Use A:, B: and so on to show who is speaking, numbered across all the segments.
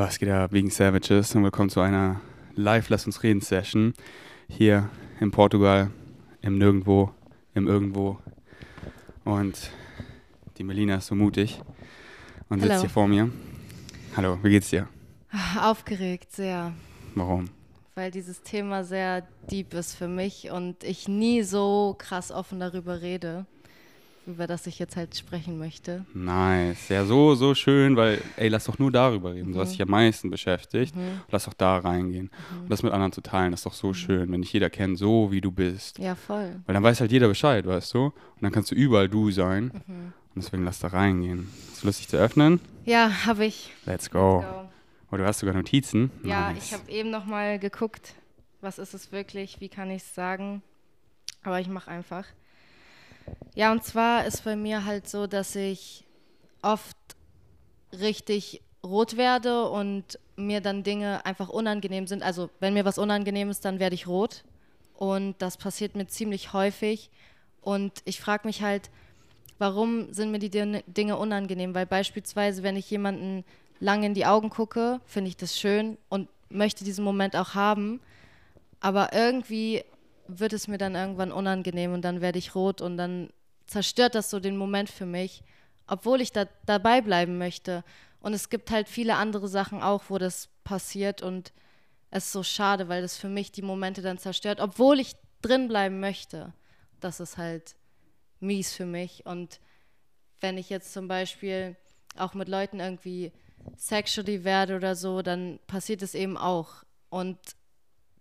A: Was geht ab, wegen Savages und willkommen zu einer Live-Lass uns reden Session hier in Portugal, im Nirgendwo, im Irgendwo. Und die Melina ist so mutig und sitzt
B: Hallo.
A: hier vor mir. Hallo, wie geht's dir?
B: Aufgeregt, sehr.
A: Warum?
B: Weil dieses Thema sehr deep ist für mich und ich nie so krass offen darüber rede, über das ich jetzt halt sprechen möchte.
A: Nice. Ja, so, so schön, weil, ey, lass doch nur darüber reden, so was
B: Mhm.
A: dich am meisten beschäftigt.
B: Mhm.
A: Lass doch da reingehen. Und das mit anderen zu teilen, das ist doch so schön, wenn dich jeder kennt, so wie du bist.
B: Ja, voll.
A: Weil dann weiß halt jeder Bescheid, weißt du? Und dann kannst du überall du sein.
B: Mhm.
A: Und deswegen lass da reingehen. Ist lustig zu öffnen?
B: Ja, habe ich.
A: Let's go.
B: Go.
A: Oh, du hast sogar Notizen?
B: Ja,
A: Nice.
B: ich habe eben noch mal geguckt, was ist es wirklich, wie kann ich es sagen, aber ich mache einfach. Ja, und zwar ist bei mir halt so, dass ich oft richtig rot werde und mir dann Dinge einfach unangenehm sind. Also wenn mir was unangenehm ist, dann werde ich rot und das passiert mir ziemlich häufig und ich frage mich halt, warum sind mir die Din- Dinge unangenehm? Weil beispielsweise, wenn ich jemanden lange in die Augen gucke, finde ich das schön und möchte diesen Moment auch haben. Aber irgendwie wird es mir dann irgendwann unangenehm und dann werde ich rot und dann zerstört das so den Moment für mich, obwohl ich da dabei bleiben möchte. Und es gibt halt viele andere Sachen auch, wo das passiert und es ist so schade, weil das für mich die Momente dann zerstört, obwohl ich drin bleiben möchte. Das ist halt mies für mich. Und wenn ich jetzt zum Beispiel auch mit Leuten irgendwie sexually werde oder so, dann passiert es eben auch. Und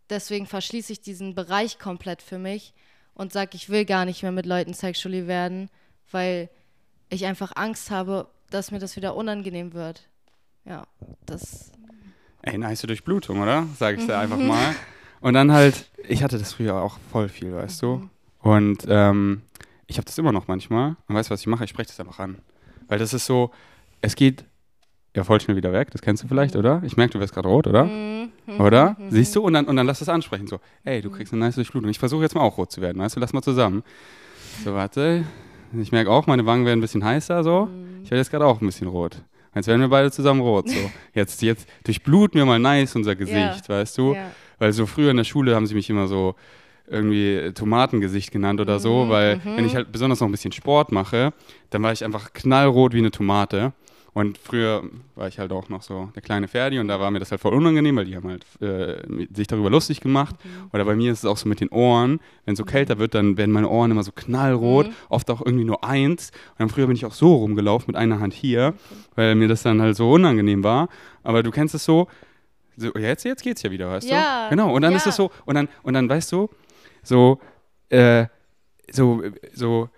B: deswegen verschließe ich diesen Bereich komplett für mich und sage, ich will gar nicht mehr mit Leuten sexually werden, weil ich einfach Angst habe, dass mir das wieder unangenehm wird. Ja, das.
A: Ey, nice Durchblutung, oder? Sag ich dir einfach mal. Und dann halt, ich hatte das früher auch voll viel, weißt du? Und ähm, ich habe das immer noch manchmal. Und weißt du, was ich mache? Ich spreche das einfach an. Weil das ist so, es geht ja voll schnell wieder weg. Das kennst du vielleicht, oder? Ich merke, du wirst gerade rot, oder?
B: Mhm.
A: Oder? Siehst du? Und dann, und dann lass das ansprechen. So, ey, du kriegst eine nice Durchblutung. Ich versuche jetzt mal auch rot zu werden, weißt du? Lass mal zusammen. So, warte. Ich merke auch, meine Wangen werden ein bisschen heißer, so.
B: Mhm.
A: Ich werde jetzt gerade auch ein bisschen rot. Jetzt werden wir beide zusammen rot, so. Jetzt, jetzt durchbluten wir mal nice unser Gesicht, weißt du?
B: Ja.
A: Weil so früher in der Schule haben sie mich immer so irgendwie Tomatengesicht genannt oder so,
B: Mhm,
A: weil
B: mhm.
A: wenn ich halt besonders noch ein bisschen Sport mache, dann war ich einfach knallrot wie eine Tomate. Und früher war ich halt auch noch so der kleine Ferdi und da war mir das halt voll unangenehm, weil die haben halt äh, sich darüber lustig gemacht.
B: Mhm.
A: Oder bei mir ist es auch so mit den Ohren. Wenn es so kälter wird, dann werden meine Ohren immer so knallrot,
B: Mhm.
A: oft auch irgendwie nur eins. Und dann früher bin ich auch so rumgelaufen mit einer Hand hier, weil mir das dann halt so unangenehm war. Aber du kennst es so, so jetzt, jetzt geht's ja wieder, weißt
B: Ja,
A: du? Genau, und dann
B: ja.
A: ist es so, und dann, und dann weißt du, so, äh, so, so,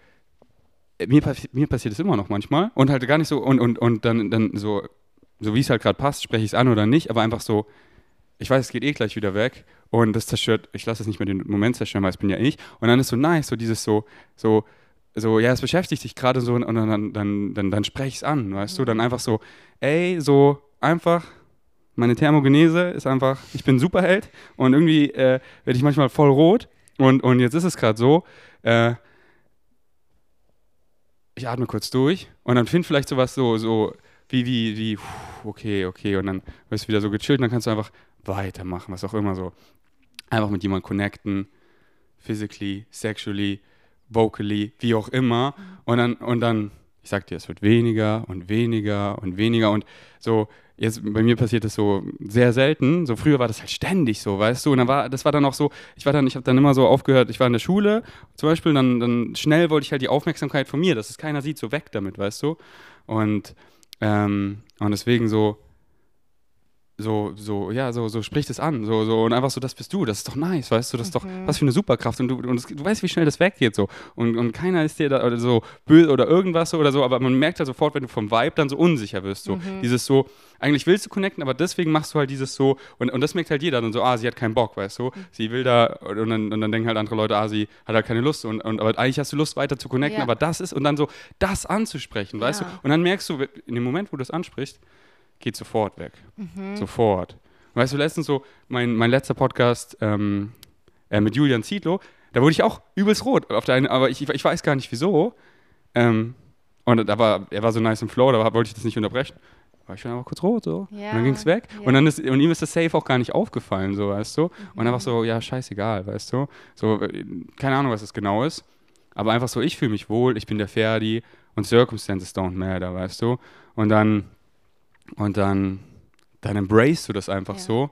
A: mir, passi- mir passiert es immer noch manchmal und halt gar nicht so, und, und, und dann, dann so, so wie es halt gerade passt, spreche ich es an oder nicht, aber einfach so, ich weiß, es geht eh gleich wieder weg und das zerstört, ich lasse es nicht mehr den Moment zerstören, weil es bin ja ich. Und dann ist so nice, so dieses so, so, so, ja, es beschäftigt dich gerade so und dann, dann, dann, dann, dann spreche ich es an, weißt du, dann einfach so, ey, so einfach, meine Thermogenese ist einfach, ich bin Superheld und irgendwie äh, werde ich manchmal voll rot und, und jetzt ist es gerade so, äh, ich atme kurz durch und dann find vielleicht sowas so, so wie, wie, wie, okay, okay, und dann wirst du wieder so gechillt und dann kannst du einfach weitermachen, was auch immer so. Einfach mit jemandem connecten, physically, sexually, vocally, wie auch immer. Und dann, und dann, ich sag dir, es wird weniger und weniger und weniger und so, jetzt bei mir passiert das so sehr selten. So früher war das halt ständig so, weißt du? Und dann war, das war dann auch so, ich war dann, ich habe dann immer so aufgehört, ich war in der Schule zum Beispiel, dann, dann schnell wollte ich halt die Aufmerksamkeit von mir, dass es keiner sieht, so weg damit, weißt du? Und, ähm, und deswegen so, so, so, ja, so, so spricht es an, so, so, und einfach so, das bist du, das ist doch nice, weißt du, das ist doch, was für eine Superkraft und du, und es, du weißt, wie schnell das weggeht, so, und, und keiner ist dir da oder so böse oder irgendwas so oder so, aber man merkt ja sofort, wenn du vom Vibe dann so unsicher wirst, so, dieses so, eigentlich willst du connecten, aber deswegen machst du halt dieses so, und, und das merkt halt jeder dann so, ah, sie hat keinen Bock, weißt du, sie will da, und dann, und dann denken halt andere Leute, ah, sie hat halt keine Lust, und, und aber eigentlich hast du Lust, weiter zu connecten,
B: Ja.
A: aber das ist, und dann so, das anzusprechen, weißt du,
B: Ja.
A: und dann merkst du, in dem Moment, wo du das ansprichst, geht sofort weg. Sofort. Weißt du, letztens so, mein, mein letzter Podcast ähm, äh, mit Julian Zietlow, da wurde ich auch übelst rot. Auf der einen, aber ich, ich weiß gar nicht wieso. Ähm, und da war, er war so nice im Flow, da wollte ich das nicht unterbrechen. war ich schon einfach kurz rot so.
B: Ja,
A: Und dann ging es weg.
B: ja.
A: Und, dann ist, und ihm ist das Safe auch gar nicht aufgefallen, so, weißt du? Und einfach so, ja, scheißegal, weißt du? So, äh, keine Ahnung, was das genau ist. Aber einfach so, ich fühle mich wohl, ich bin der Ferdi und Circumstances don't matter, weißt du? Und dann, und dann, dann embrace du das einfach
B: Ja.
A: so.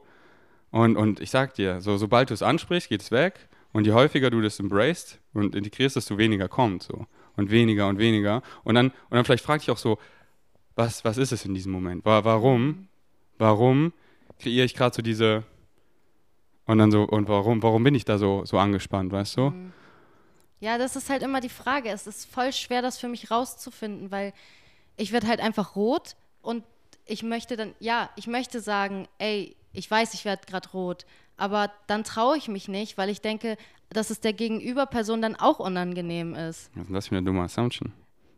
A: Und, und ich sag dir, so, sobald du es ansprichst, geht es weg. Und je häufiger du das embraced und integrierst, desto weniger kommt so. Und weniger und weniger. Und dann, und dann vielleicht frag dich auch so, was, was ist es in diesem Moment? Wa- Warum? Warum kreiere ich gerade so diese und dann so, und warum, warum bin ich da so, so angespannt, weißt du?
B: Mhm. Ja, das ist halt immer die Frage. Es ist voll schwer, das für mich rauszufinden, weil ich werde halt einfach rot und ich möchte dann, ja, ich möchte sagen, ey, ich weiß, ich werde gerade rot, aber dann traue ich mich nicht, weil ich denke, dass es der Gegenüberperson dann auch unangenehm ist.
A: Was ist denn das für eine dumme Assumption?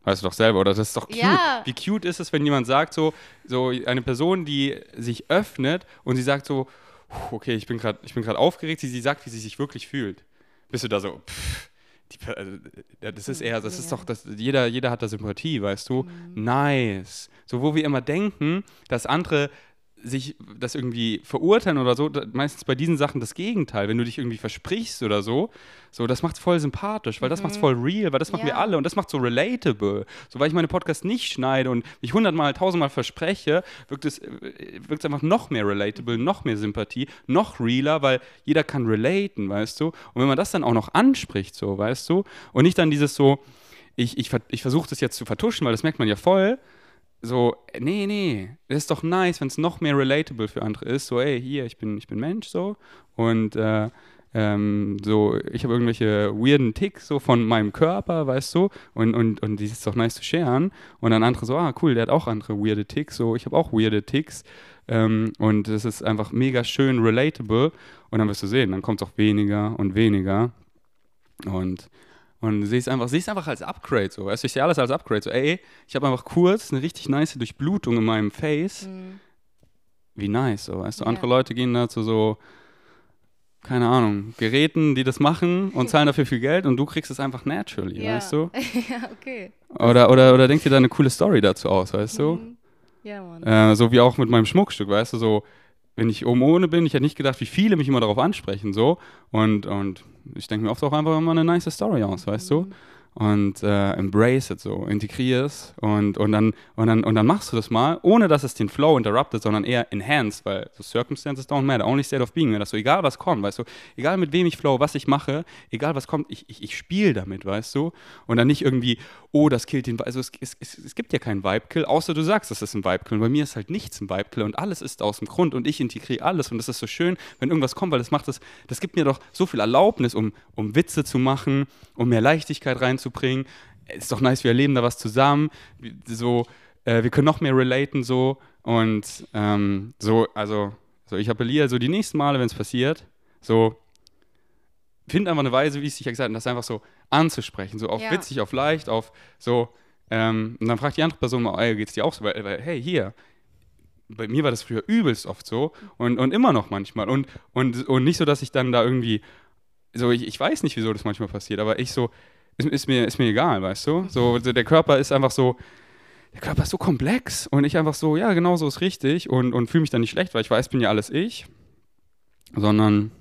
A: Weißt du doch selber, oder? Das ist doch cute.
B: Ja.
A: Wie cute ist es, wenn jemand sagt, so, so eine Person, die sich öffnet und sie sagt so, "Puh, okay, ich bin gerade grad aufgeregt, sie, sie sagt, wie sie sich wirklich fühlt. Bist du da so, pff, die, also, ja, das ist eher, das ist doch, das, jeder, jeder hat da Sympathie, weißt du? Nice. So, wo wir immer denken, dass andere sich das irgendwie verurteilen oder so, meistens bei diesen Sachen das Gegenteil. Wenn du dich irgendwie versprichst oder so, so das macht's voll sympathisch, weil das macht's voll real, weil das machen wir
B: Mhm. Ja.
A: alle und das macht so relatable. So, weil ich meine Podcasts nicht schneide und mich hundertmal, tausendmal verspreche, wirkt es äh, wirkt einfach noch mehr relatable, noch mehr Sympathie, noch realer, weil jeder kann relaten, weißt du? Und wenn man das dann auch noch anspricht, so, weißt du? Und nicht dann dieses so, ich, ich, ich versuche das jetzt zu vertuschen, weil das merkt man ja voll. So, nee, nee, das ist doch nice, wenn es noch mehr relatable für andere ist. So, ey, hier, ich bin, ich bin Mensch, so. Und äh, ähm, so, ich habe irgendwelche weirden Ticks so von meinem Körper, weißt du, und, und, und die ist doch nice zu sharen. Und dann andere so, ah, cool, der hat auch andere weirde Ticks, so, ich habe auch weirde Ticks. Ähm, und das ist einfach mega schön relatable. Und dann wirst du sehen, dann kommt es auch weniger und weniger. Und, und siehst einfach, siehst einfach als Upgrade so. Weißt du, ich sehe alles als Upgrade. So, ey, ich habe einfach kurz eine richtig nice Durchblutung in meinem Face.
B: Mhm.
A: Wie nice, so. Weißt du,
B: Ja.
A: andere Leute gehen da zu so, keine Ahnung, Geräten, die das machen und zahlen dafür viel Geld und du kriegst es einfach naturally,
B: Ja.
A: weißt du?
B: ja, okay.
A: Oder, oder, oder denk dir da eine coole Story dazu aus, weißt du?
B: Mhm. Ja, Mann.
A: Äh, so wie auch mit meinem Schmuckstück, weißt du, so, wenn ich oben ohne bin, ich hätte nicht gedacht, wie viele mich immer darauf ansprechen, so. Und, und ich denke mir oft auch einfach immer eine nice Story aus, weißt du? Und äh, embrace it so, integrier es und, und, dann, und, dann, und dann machst du das mal, ohne dass es den Flow interruptet, sondern eher enhanced, weil so Circumstances don't matter, only state of being, wenn das so, egal was kommt, weißt du, egal mit wem ich flow, was ich mache, egal was kommt, ich, ich, ich spiele damit, weißt du? Und dann nicht irgendwie, oh, das killt den, also es, es, es, es gibt ja keinen Vibe-Kill, außer du sagst, das ist ein Vibe-Kill. Und bei mir ist halt nichts ein Vibe-Kill und alles ist aus dem Grund und ich integriere alles und das ist so schön, wenn irgendwas kommt, weil das macht das, das gibt mir doch so viel Erlaubnis, um, um Witze zu machen, um mehr Leichtigkeit reinzubringen. Ist doch nice, wir erleben da was zusammen, so, äh, wir können noch mehr relaten so. Und ähm, so, also, so ich appelliere so die nächsten Male, wenn es passiert, so find einfach eine Weise, wie es sich ja gesagt hat, das einfach so anzusprechen, so auf
B: Ja.
A: witzig, auf leicht, auf so, ähm, und dann fragt die andere Person mal, ey, geht's dir auch so, weil, weil hey, hier, bei mir war das früher übelst oft so und, und immer noch manchmal. Und, und, und nicht so, dass ich dann da irgendwie, so, ich, ich weiß nicht, wieso das manchmal passiert, aber ich so, ist, ist, mir, ist mir egal, weißt du, so, so der Körper ist einfach so, der Körper ist so komplex und ich einfach so, ja, genau so ist richtig und, und fühle mich dann nicht schlecht, weil ich weiß, bin ja alles ich, sondern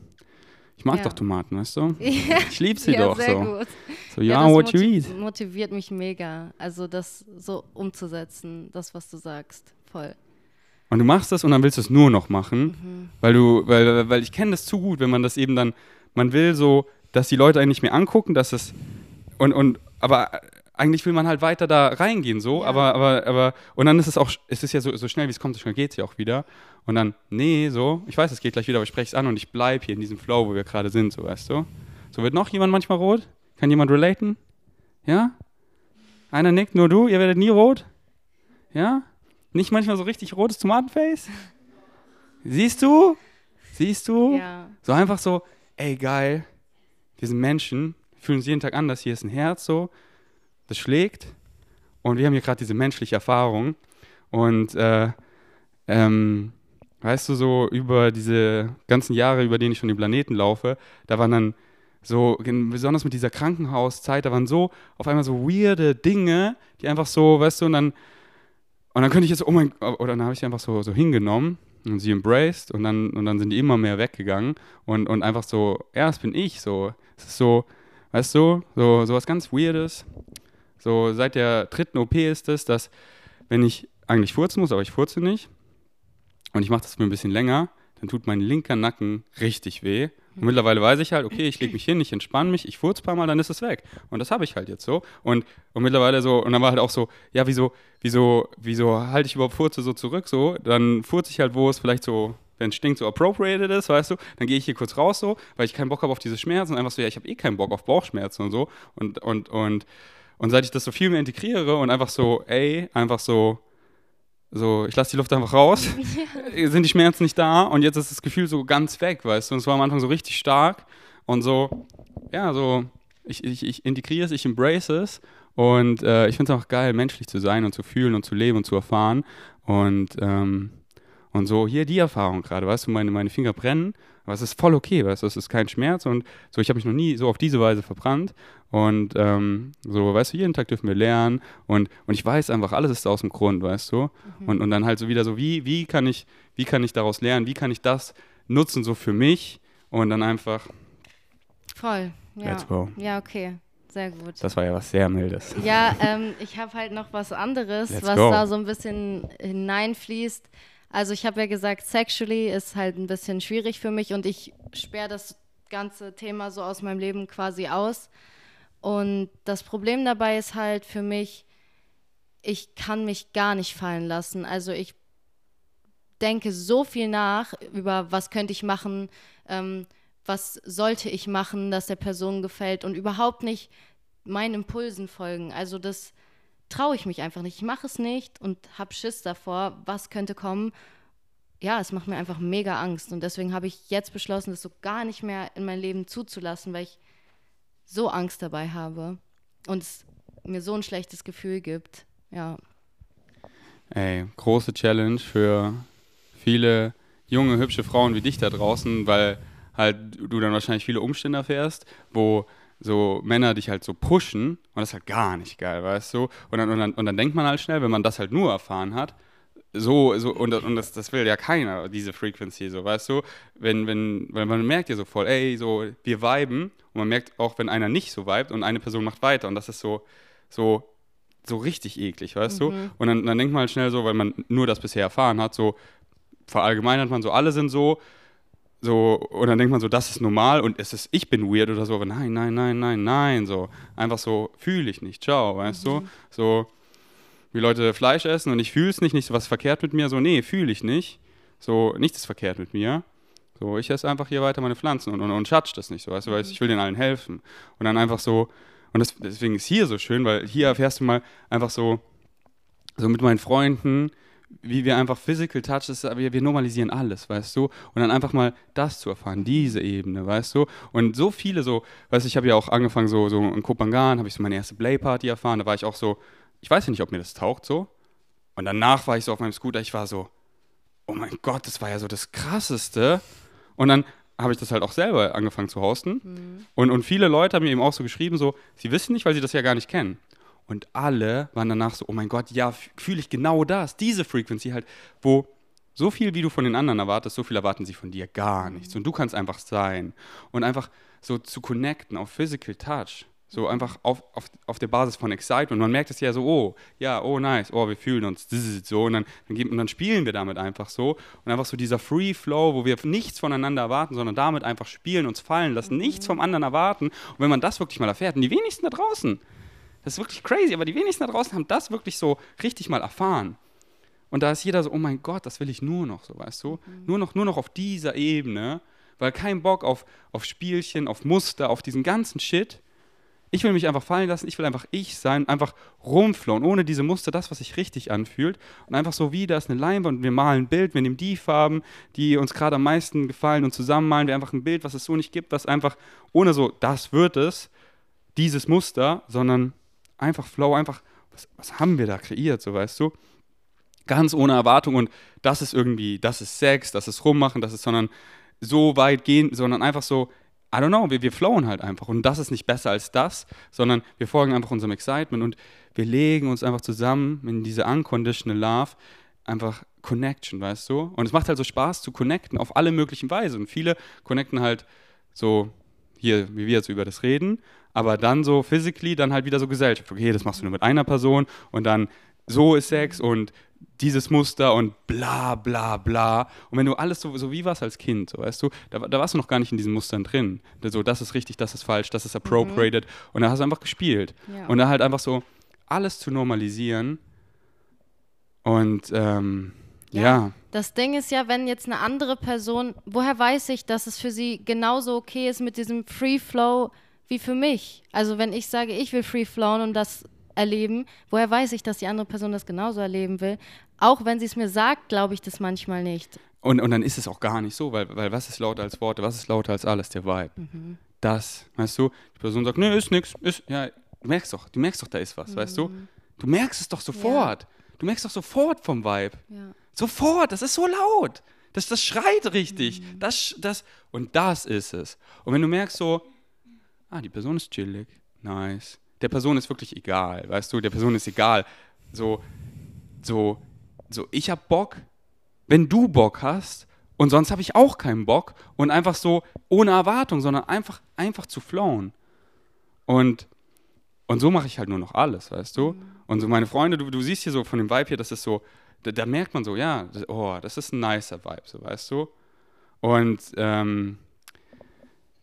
A: ich mag
B: Ja.
A: doch Tomaten, weißt du?
B: Ja,
A: Ich liebe sie
B: ja,
A: doch
B: sehr
A: so.
B: gut.
A: So, ja,
B: das
A: what you eat.
B: motiviert mich mega, also das so umzusetzen, das, was du sagst. Voll.
A: Und du machst das und dann willst du es nur noch machen,
B: Mhm.
A: weil du, weil, weil ich kenne das zu gut, wenn man das eben dann, man will so, dass die Leute einen nicht mehr angucken, dass es und, und aber eigentlich will man halt weiter da reingehen so,
B: Ja.
A: aber, aber, aber, und dann ist es auch, es ist ja so, so schnell wie es kommt, so schnell geht es ja auch wieder. Und dann, nee, so, ich weiß, es geht gleich wieder, aber ich spreche es an und ich bleibe hier in diesem Flow, wo wir gerade sind, so, weißt du? So wird noch jemand manchmal rot? Kann jemand relaten? Ja? Einer nickt, nur du, ihr werdet nie rot? Ja? Nicht manchmal so richtig rotes Tomatenface? Siehst du? Siehst du?
B: Ja.
A: So einfach so, ey, geil, wir sind Menschen, fühlen uns jeden Tag anders, hier ist ein Herz so, das schlägt. Und wir haben hier gerade diese menschliche Erfahrung. Und äh, ähm, weißt du, so über diese ganzen Jahre, über denen ich schon die Planeten laufe, da waren dann so, besonders mit dieser Krankenhauszeit, da waren so auf einmal so weirde Dinge, die einfach so, weißt du, und dann Und dann könnte ich jetzt, oh mein Gott, oder dann habe ich sie einfach so, so hingenommen und sie embraced und dann, und dann sind die immer mehr weggegangen. Und, und einfach so, ja, das bin ich so. Es ist so, weißt du, so, so was ganz Weirdes. So seit der dritten OP ist es, dass wenn ich eigentlich furzen muss, aber ich furze nicht und ich mache das für ein bisschen länger, dann tut mein linker Nacken richtig weh. Und mittlerweile weiß ich halt, okay, ich lege mich hin, ich entspanne mich, ich furze ein paar Mal, dann ist es weg. Und das habe ich halt jetzt so. Und, und mittlerweile so, und dann war halt auch so, ja, wieso, wieso, wieso halte ich überhaupt Furze so zurück so? Dann furze ich halt, wo es vielleicht so, wenn es stinkt, so appropriated ist, weißt du, dann gehe ich hier kurz raus so, weil ich keinen Bock habe auf diese Schmerzen und einfach so, ja, ich habe eh keinen Bock auf Bauchschmerzen und so. Und, und, und, und seit ich das so viel mehr integriere und einfach so, ey, einfach so, so, ich lasse die Luft einfach raus, sind die Schmerzen nicht da und jetzt ist das Gefühl so ganz weg, weißt du. Und es war am Anfang so richtig stark und so, ja, so, ich, ich, ich integriere es, ich embrace es und äh, ich finde es auch geil, menschlich zu sein und zu fühlen und zu leben und zu erfahren. Und, ähm, und so, hier die Erfahrung gerade, weißt du, meine, meine Finger brennen, aber es ist voll okay, weißt du, es ist kein Schmerz und so, ich habe mich noch nie so auf diese Weise verbrannt und ähm, so, weißt du, jeden Tag dürfen wir lernen und, und ich weiß einfach, alles ist aus dem Grund, weißt du, mhm. und, und dann halt so wieder so, wie, wie kann ich, wie kann ich daraus lernen, wie kann ich das nutzen so für mich und dann einfach
B: Voll, ja.
A: Let's go.
B: Ja, okay. Sehr gut.
A: Das war ja was sehr Mildes.
B: Ja, ähm, ich habe halt noch was anderes,
A: Let's
B: was
A: go.
B: da so ein bisschen hineinfließt. Also ich habe ja gesagt, sexually ist halt ein bisschen schwierig für mich und ich sperre das ganze Thema so aus meinem Leben quasi aus. Und das Problem dabei ist halt für mich, ich kann mich gar nicht fallen lassen. Also ich denke so viel nach über, was könnte ich machen, ähm, was sollte ich machen, dass der Person gefällt und überhaupt nicht meinen Impulsen folgen. Also das traue ich mich einfach nicht. Ich mache es nicht und habe Schiss davor, was könnte kommen. Ja, es macht mir einfach mega Angst. Und deswegen habe ich jetzt beschlossen, das so gar nicht mehr in mein Leben zuzulassen, weil ich so Angst dabei habe und es mir so ein schlechtes Gefühl gibt. Ja.
A: Ey, große Challenge für viele junge, hübsche Frauen wie dich da draußen, weil halt du dann wahrscheinlich viele Umstände erfährst, wo so Männer dich halt so pushen und das ist halt gar nicht geil, weißt du? Und dann, und dann, und dann denkt man halt schnell, wenn man das halt nur erfahren hat, so, so und, und das, das will ja keiner, diese Frequency, so, weißt du? Wenn, wenn, weil man merkt ja so voll, ey, so, wir viben und man merkt auch, wenn einer nicht so vibet und eine Person macht weiter und das ist so, so, so richtig eklig, weißt mhm. du? Und dann, dann denkt man halt schnell so, weil man nur das bisher erfahren hat, so verallgemeinert man so, alle sind so, so, und dann denkt man so, das ist normal und es ist, ich bin weird oder so, aber nein, nein, nein, nein, nein, so. Einfach so, fühle ich nicht, ciao, weißt mhm. du? So, wie Leute Fleisch essen und ich fühle es nicht, nicht so was verkehrt mit mir, so, nee, fühle ich nicht. So, nichts ist verkehrt mit mir. So, ich esse einfach hier weiter meine Pflanzen und, und, und schatsch das nicht so, weißt du, weil ich will den allen helfen. Und dann einfach so, und das, deswegen ist hier so schön, weil hier erfährst du mal einfach so, so mit meinen Freunden, wie wir einfach Physical Touch ist, wir, wir normalisieren alles, weißt du? Und dann einfach mal das zu erfahren, diese Ebene, weißt du? Und so viele so, weißt du, ich habe ja auch angefangen, so, so in Kopangan, habe ich so meine erste Play-Party erfahren, da war ich auch so, ich weiß ja nicht, ob mir das taugt so. Und danach war ich so auf meinem Scooter, ich war so, oh mein Gott, das war ja so das Krasseste. Und dann habe ich das halt auch selber angefangen zu hosten. Mhm. Und, und viele Leute haben mir eben auch so geschrieben, so, sie wissen nicht, weil sie das ja gar nicht kennen. Und alle waren danach so, oh mein Gott, ja, fühle ich genau das, diese Frequency halt, wo so viel, wie du von den anderen erwartest, so viel erwarten sie von dir gar nichts. Und du kannst einfach sein. Und einfach so zu connecten auf Physical Touch. So einfach auf, auf, auf der Basis von Excitement. Man merkt es ja so, oh, ja, oh, nice, oh, wir fühlen uns so. Und dann, dann, und dann spielen wir damit einfach so. Und einfach so dieser Free Flow, wo wir nichts voneinander erwarten, sondern damit einfach spielen, uns fallen lassen, nichts vom anderen erwarten. Und wenn man das wirklich mal erfährt, und die wenigsten da draußen, das ist wirklich crazy, aber die wenigsten da draußen haben das wirklich so richtig mal erfahren. Und da ist jeder so, oh mein Gott, das will ich nur noch, so weißt du? Mhm. Nur, noch, nur noch auf dieser Ebene, weil kein Bock auf, auf Spielchen, auf Muster, auf diesen ganzen Shit. Ich will mich einfach fallen lassen, ich will einfach ich sein, einfach rumflohen, ohne diese Muster, das, was sich richtig anfühlt. Und einfach so wie, da ist eine Leinwand und wir malen ein Bild, wir nehmen die Farben, die uns gerade am meisten gefallen und zusammen malen wir einfach ein Bild, was es so nicht gibt, was einfach ohne so, das wird es, dieses Muster, sondern einfach Flow, einfach, was, was haben wir da kreiert, so weißt du? Ganz ohne Erwartung und das ist irgendwie, das ist Sex, das ist Rummachen, das ist, sondern so weit gehen, sondern einfach so, I don't know, wir, wir flowen halt einfach. Und das ist nicht besser als das, sondern wir folgen einfach unserem Excitement und wir legen uns einfach zusammen in diese unconditional love, einfach Connection, weißt du? Und es macht halt so Spaß zu connecten auf alle möglichen Weisen. Und viele connecten halt so hier, wie wir jetzt über das reden, aber dann so physically, dann halt wieder so Gesellschaft. Okay, das machst du nur mit einer Person und dann so ist Sex und dieses Muster und bla bla bla. Und wenn du alles so, so wie warst als Kind, so weißt du, da, da warst du noch gar nicht in diesen Mustern drin. So, das ist richtig, das ist falsch, das ist appropriated. Mhm. Und da hast du einfach gespielt. Ja. Und da halt einfach so alles zu normalisieren. Und ähm, ja. ja.
B: Das Ding ist ja, wenn jetzt eine andere Person, woher weiß ich, dass es für sie genauso okay ist mit diesem Free Flow wie für mich? Also wenn ich sage, ich will Free Flown und das erleben, woher weiß ich, dass die andere Person das genauso erleben will? Auch wenn sie es mir sagt, glaube ich das manchmal nicht.
A: Und, und dann ist es auch gar nicht so, weil, weil was ist lauter als Worte, was ist lauter als alles? Der Vibe. Mhm. Das, weißt du, die Person sagt, nee, ist nix, ist, ja, du merkst doch, du merkst doch, da ist was, mhm. weißt du? Mhm. Du merkst es doch sofort. Ja. Du merkst doch sofort vom Vibe. Ja. Sofort, das ist so laut. Das, das schreit richtig. Mhm. Das, das, und das ist es. Und wenn du merkst so, ah, die Person ist chillig, nice. Der Person ist wirklich egal, weißt du, der Person ist egal. So, so, so, ich hab Bock, wenn du Bock hast, und sonst habe ich auch keinen Bock und einfach so ohne Erwartung, sondern einfach, einfach zu flowen. Und, und so mache ich halt nur noch alles, weißt du? Und so meine Freunde, du, du siehst hier so von dem Vibe hier, das ist so, da, da merkt man so, ja, das, oh, das ist ein nicer Vibe, so weißt du. Und ähm,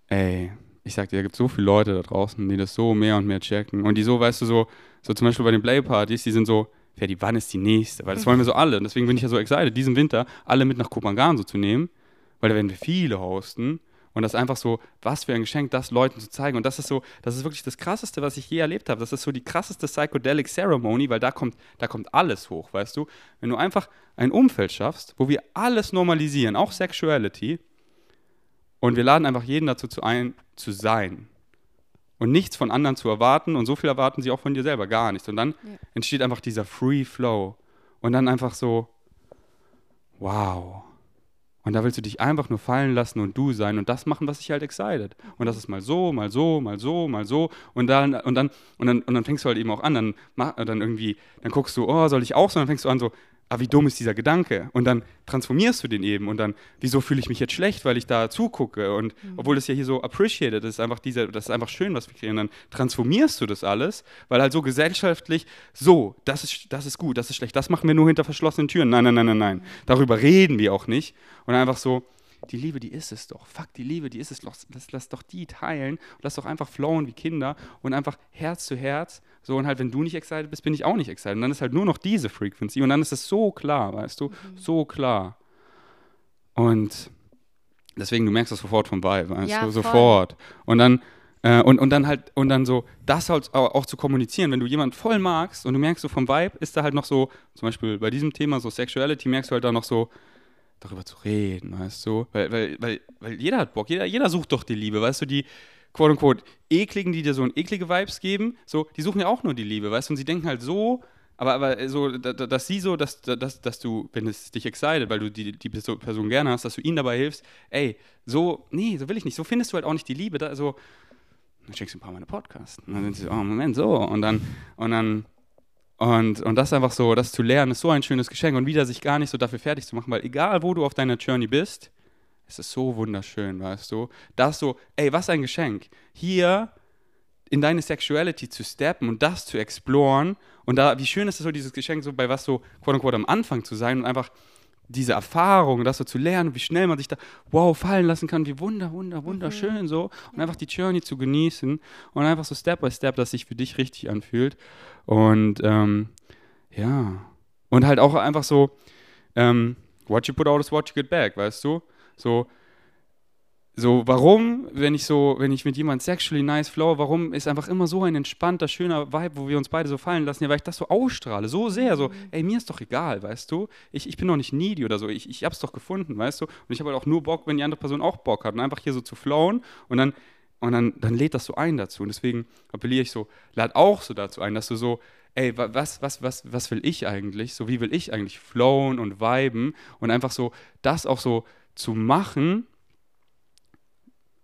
A: ey, ich sag dir, da gibt so viele Leute da draußen, die das so mehr und mehr checken. Und die so, weißt du, so, so zum Beispiel bei den Playpartys, die sind so, ja, die, wann ist die nächste? Weil das wollen wir so alle. Und deswegen bin ich ja so excited, diesen Winter alle mit nach Kopangan so zu nehmen, weil da werden wir viele hosten. Und das ist einfach so, was für ein Geschenk, das Leuten zu zeigen. Und das ist so, das ist wirklich das Krasseste, was ich je erlebt habe. Das ist so die krasseste Psychedelic Ceremony, weil da kommt, da kommt alles hoch, weißt du? Wenn du einfach ein Umfeld schaffst, wo wir alles normalisieren, auch Sexuality, und wir laden einfach jeden dazu zu ein, zu sein. Und nichts von anderen zu erwarten. Und so viel erwarten sie auch von dir selber, gar nichts. Und dann ja. entsteht einfach dieser Free Flow. Und dann einfach so, wow. Und da willst du dich einfach nur fallen lassen und du sein und das machen, was dich halt excited. Und das ist mal so, mal so, mal so, mal so. Und dann, und dann, und dann, und dann fängst du halt eben auch an, dann, dann irgendwie, dann guckst du, oh, soll ich auch so? Und dann fängst du an so, ah, wie dumm ist dieser Gedanke? Und dann transformierst du den eben und dann, wieso fühle ich mich jetzt schlecht, weil ich da zugucke? Und mhm. obwohl das ja hier so appreciated ist, einfach dieser, das ist einfach schön, was wir kriegen, dann transformierst du das alles, weil halt so gesellschaftlich, so, das ist, das ist gut, das ist schlecht, das machen wir nur hinter verschlossenen Türen. Nein, nein, nein, nein, nein. Darüber reden wir auch nicht. Und einfach so, die Liebe, die ist es doch. Fuck, die Liebe, die ist es doch. Lass, lass doch die teilen. Lass doch einfach flowen wie Kinder und einfach Herz zu Herz. So, und halt, wenn du nicht excited bist, bin ich auch nicht excited. Und dann ist halt nur noch diese Frequency. Und dann ist es so klar, weißt du? Mhm. So klar. Und deswegen, du merkst das sofort vom Vibe, weißt ja, du? Sofort. Und dann. Äh, und, und dann halt, und dann so, das halt auch, auch, zu kommunizieren, wenn du jemanden voll magst und du merkst so vom Vibe, ist da halt noch so, zum Beispiel bei diesem Thema, so Sexuality, merkst du halt da noch so, darüber zu reden, weißt du? Weil, weil, weil, weil jeder hat Bock, jeder, jeder sucht doch die Liebe, weißt du, die quote unquote ekligen, die dir so eklige Vibes geben, so, die suchen ja auch nur die Liebe, weißt du? Und sie denken halt so, aber, aber so, dass sie so, dass, dass, dass du, wenn es dich excited, weil du die, die Person gerne hast, dass du ihnen dabei hilfst, ey, so, nee, so will ich nicht, so findest du halt auch nicht die Liebe, da, so, dann schickst du ein paar meine Podcasts. Und dann sind sie so, oh, Moment, so. Und dann, und dann, und, und das einfach so, das zu lernen, ist so ein schönes Geschenk und wieder sich gar nicht so dafür fertig zu machen, weil egal wo du auf deiner Journey bist, es ist so wunderschön, weißt du. Das so, ey, was ein Geschenk. Hier in deine Sexuality zu steppen und das zu exploren. Und da, wie schön ist es so, dieses Geschenk, so bei was so, quote unquote, am Anfang zu sein und einfach diese Erfahrung, das so zu lernen, wie schnell man sich da, wow, fallen lassen kann, wie wunder, wunder, wunderschön mhm. so. Und einfach die Journey zu genießen und einfach so Step by Step, dass sich für dich richtig anfühlt. Und ähm, ja. Und halt auch einfach so, ähm, what you put out is what you get back, weißt du? So, so, warum, wenn ich so, wenn ich mit jemandem sexually nice flow, warum ist einfach immer so ein entspannter, schöner Vibe, wo wir uns beide so fallen lassen? Ja, weil ich das so ausstrahle, so sehr, so, mhm. ey, mir ist doch egal, weißt du? Ich, ich bin doch nicht needy oder so, ich, ich hab's doch gefunden, weißt du? Und ich habe halt auch nur Bock, wenn die andere Person auch Bock hat und einfach hier so zu flowen und dann, und dann, dann lädt das so ein dazu. Und deswegen appelliere ich so, lad auch so dazu ein, dass du so, ey, was, was, was, was will ich eigentlich? So, wie will ich eigentlich flowen und viben und einfach so, das auch so zu machen,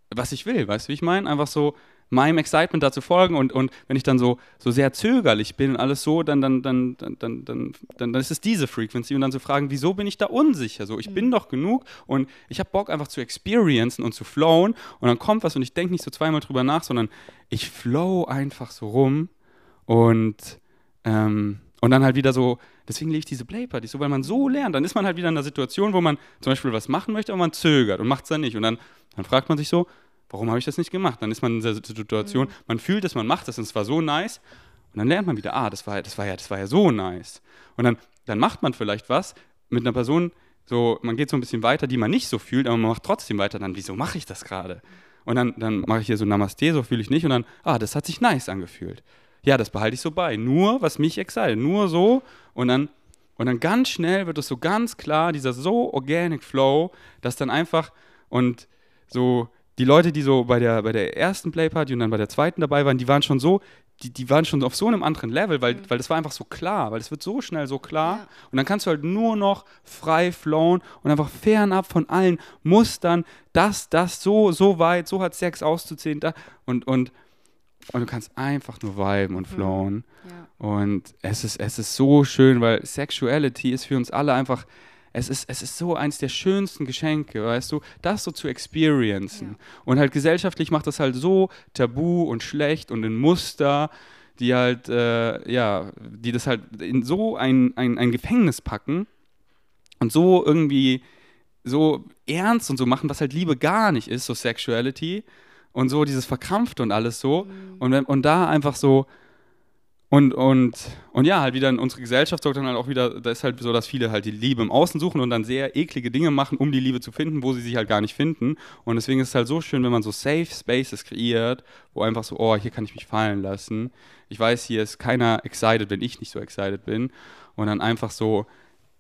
A: was ich will. Weißt du, wie ich meine? Einfach so meinem Excitement dazu folgen und, und wenn ich dann so, so sehr zögerlich bin und alles so, dann, dann, dann, dann, dann, dann, dann, ist es diese Frequency und dann zu fragen, wieso bin ich da unsicher? So, ich mhm. bin doch genug und ich habe Bock einfach zu experiencen und zu flowen und dann kommt was und ich denke nicht so zweimal drüber nach, sondern ich flow einfach so rum und, ähm, und dann halt wieder so deswegen liebe ich diese Playpartys so, weil man so lernt, dann ist man halt wieder in einer Situation, wo man zum Beispiel was machen möchte, aber man zögert und macht es dann nicht und dann, dann fragt man sich so, warum habe ich das nicht gemacht? Dann ist man in der Situation, mhm. man fühlt dass man macht das und es war so nice. Und dann lernt man wieder, ah, das war, das war, ja, das war ja so nice. Und dann, dann macht man vielleicht was mit einer Person, so, man geht so ein bisschen weiter, die man nicht so fühlt, aber man macht trotzdem weiter. Dann, wieso mache ich das gerade? Und dann, dann mache ich hier so Namaste, so fühle ich nicht. Und dann, ah, das hat sich nice angefühlt. Ja, das behalte ich so bei. Nur, was mich excite. Nur so. Und dann, und dann ganz schnell wird es so ganz klar, dieser so organic Flow, dass dann einfach, und so, die Leute, die so bei der, bei der ersten Playparty und dann bei der zweiten dabei waren, die waren schon so, die, die waren schon auf so einem anderen Level, weil, mhm. weil das war einfach so klar, weil es wird so schnell so klar. Ja. Und dann kannst du halt nur noch frei flowen und einfach fernab von allen Mustern, das, das, so, so weit, so hat Sex auszuziehen. Da, und, und, und du kannst einfach nur viben und mhm. flowen. Ja. Und es ist, es ist so schön, weil Sexuality ist für uns alle einfach es ist, es ist so eins der schönsten Geschenke, weißt du, das so zu experiencen. Ja. Und halt gesellschaftlich macht das halt so tabu und schlecht und in Muster, die halt, äh, ja, die das halt in so ein, ein, ein Gefängnis packen und so irgendwie so ernst und so machen, was halt Liebe gar nicht ist, so Sexuality und so dieses Verkrampfte und alles so. Mhm. Und, wenn, und da einfach so und, und, und ja, halt wieder in unsere Gesellschaft sorgt dann halt auch wieder, da ist halt so, dass viele halt die Liebe im Außen suchen und dann sehr eklige Dinge machen, um die Liebe zu finden, wo sie sich halt gar nicht finden. Und deswegen ist es halt so schön, wenn man so Safe Spaces kreiert, wo einfach so, oh, hier kann ich mich fallen lassen. Ich weiß, hier ist keiner excited, wenn ich nicht so excited bin. Und dann einfach so,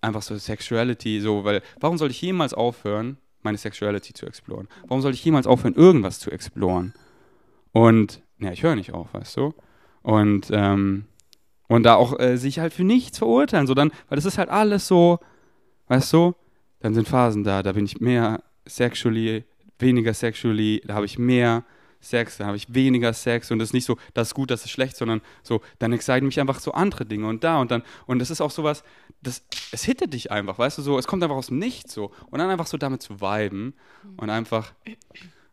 A: einfach so Sexuality, so, weil, warum soll ich jemals aufhören, meine Sexuality zu exploren? Warum soll ich jemals aufhören, irgendwas zu exploren? Und, ja, ich höre nicht auf, weißt du? Und, ähm, und da auch äh, sich halt für nichts verurteilen. So dann, weil das ist halt alles so, weißt du, dann sind Phasen da, da bin ich mehr sexually, weniger sexually, da habe ich mehr Sex, da habe ich weniger Sex und das ist nicht so, das ist gut, das ist schlecht, sondern so, dann exciten mich einfach so andere Dinge und da und dann, und das ist auch sowas, das, es hittet dich einfach, weißt du, so, es kommt einfach aus dem Nichts so und dann einfach so damit zu viben und einfach,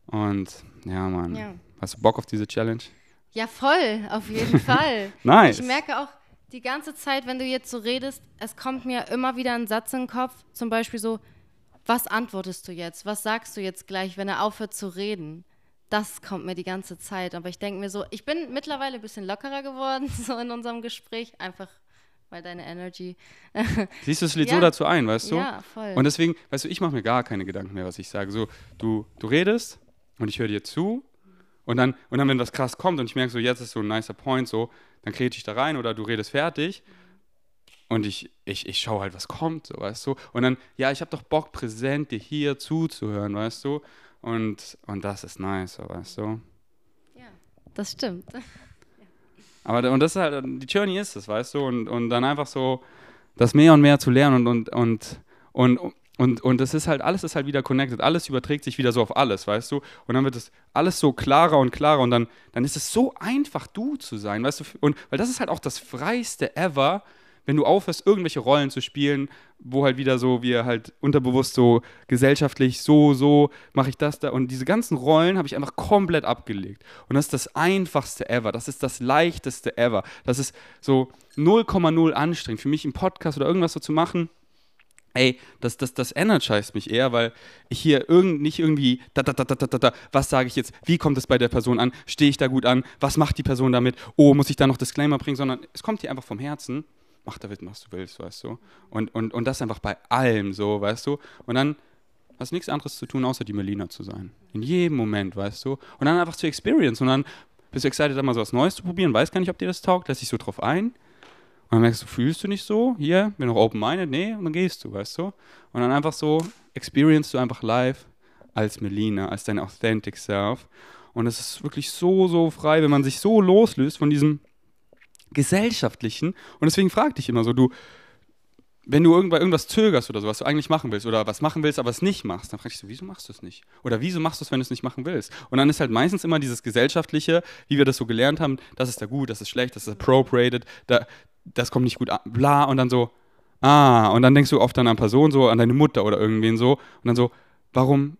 A: und ja, Mann, ja. hast du Bock auf diese Challenge?
B: Ja, voll, auf jeden Fall.
A: nice.
B: Ich merke auch die ganze Zeit, wenn du jetzt so redest, es kommt mir immer wieder ein Satz in den Kopf, zum Beispiel so, was antwortest du jetzt? Was sagst du jetzt gleich, wenn er aufhört zu reden? Das kommt mir die ganze Zeit. Aber ich denke mir so, ich bin mittlerweile ein bisschen lockerer geworden, so in unserem Gespräch, einfach weil deine Energy.
A: Siehst du, es lädt ja. so dazu ein, weißt du?
B: Ja, voll.
A: Und deswegen, weißt du, ich mache mir gar keine Gedanken mehr, was ich sage. So, du, du redest und ich höre dir zu und dann, und dann, wenn was krass kommt und ich merke so, jetzt ist so ein nicer Point, so, dann krete ich da rein oder du redest fertig und ich, ich, ich schaue halt, was kommt, so, weißt du. Und dann, ja, ich habe doch Bock, präsent dir hier zuzuhören, weißt du. Und, und das ist nice, so, weißt du.
B: Ja, das stimmt.
A: Aber und das ist halt, die Journey ist es, weißt du. Und, und dann einfach so, das mehr und mehr zu lernen und, und, und, und und, und das ist halt, alles ist halt wieder connected, alles überträgt sich wieder so auf alles, weißt du? Und dann wird es alles so klarer und klarer und dann, dann ist es so einfach, du zu sein, weißt du? Und weil das ist halt auch das freiste ever, wenn du aufhörst, irgendwelche Rollen zu spielen, wo halt wieder so, wir halt unterbewusst so gesellschaftlich, so, so, mache ich das da. Und diese ganzen Rollen habe ich einfach komplett abgelegt. Und das ist das einfachste ever, das ist das leichteste ever. Das ist so 0,0 anstrengend. Für mich einen Podcast oder irgendwas so zu machen, ey, das, das, das energized mich eher, weil ich hier irgend, nicht irgendwie, da, da, da, da, da, da, was sage ich jetzt, wie kommt es bei der Person an, stehe ich da gut an, was macht die Person damit, oh, muss ich da noch Disclaimer bringen, sondern es kommt hier einfach vom Herzen, mach damit, was du willst, weißt du. Und, und, und das einfach bei allem so, weißt du. Und dann hast du nichts anderes zu tun, außer die Melina zu sein. In jedem Moment, weißt du. Und dann einfach zu experience und dann bist du excited, da mal so was Neues zu probieren, weiß gar nicht, ob dir das taugt, lässt dich so drauf ein und dann merkst du, fühlst du nicht so, hier, bin noch open-minded, nee, und dann gehst du, weißt du? Und dann einfach so, experience du einfach live als Melina, als dein authentic self. Und es ist wirklich so, so frei, wenn man sich so loslöst von diesem gesellschaftlichen. Und deswegen frag dich immer so, du, wenn du irgendwann irgendwas zögerst oder so, was du eigentlich machen willst oder was machen willst, aber es nicht machst, dann frage ich so, wieso machst du es nicht? Oder wieso machst du es, wenn du es nicht machen willst? Und dann ist halt meistens immer dieses gesellschaftliche, wie wir das so gelernt haben, das ist da gut, das ist schlecht, das ist appropriated, da, das kommt nicht gut an, bla und dann so, ah, und dann denkst du oft dann an Person so, an deine Mutter oder irgendwen so und dann so, warum,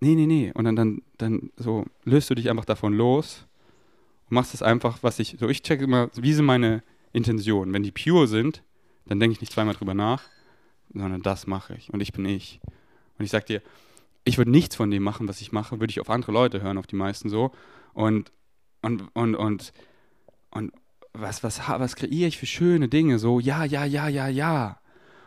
A: nee, nee, nee, und dann, dann, dann so löst du dich einfach davon los und machst es einfach, was ich, so ich check immer, wie sind meine Intentionen, wenn die pure sind, dann denke ich nicht zweimal drüber nach, sondern das mache ich und ich bin ich. Und ich sag dir, ich würde nichts von dem machen, was ich mache, würde ich auf andere Leute hören, auf die meisten so. Und, und, und, und, und was, was, was kreiere ich für schöne Dinge? So, ja, ja, ja, ja, ja.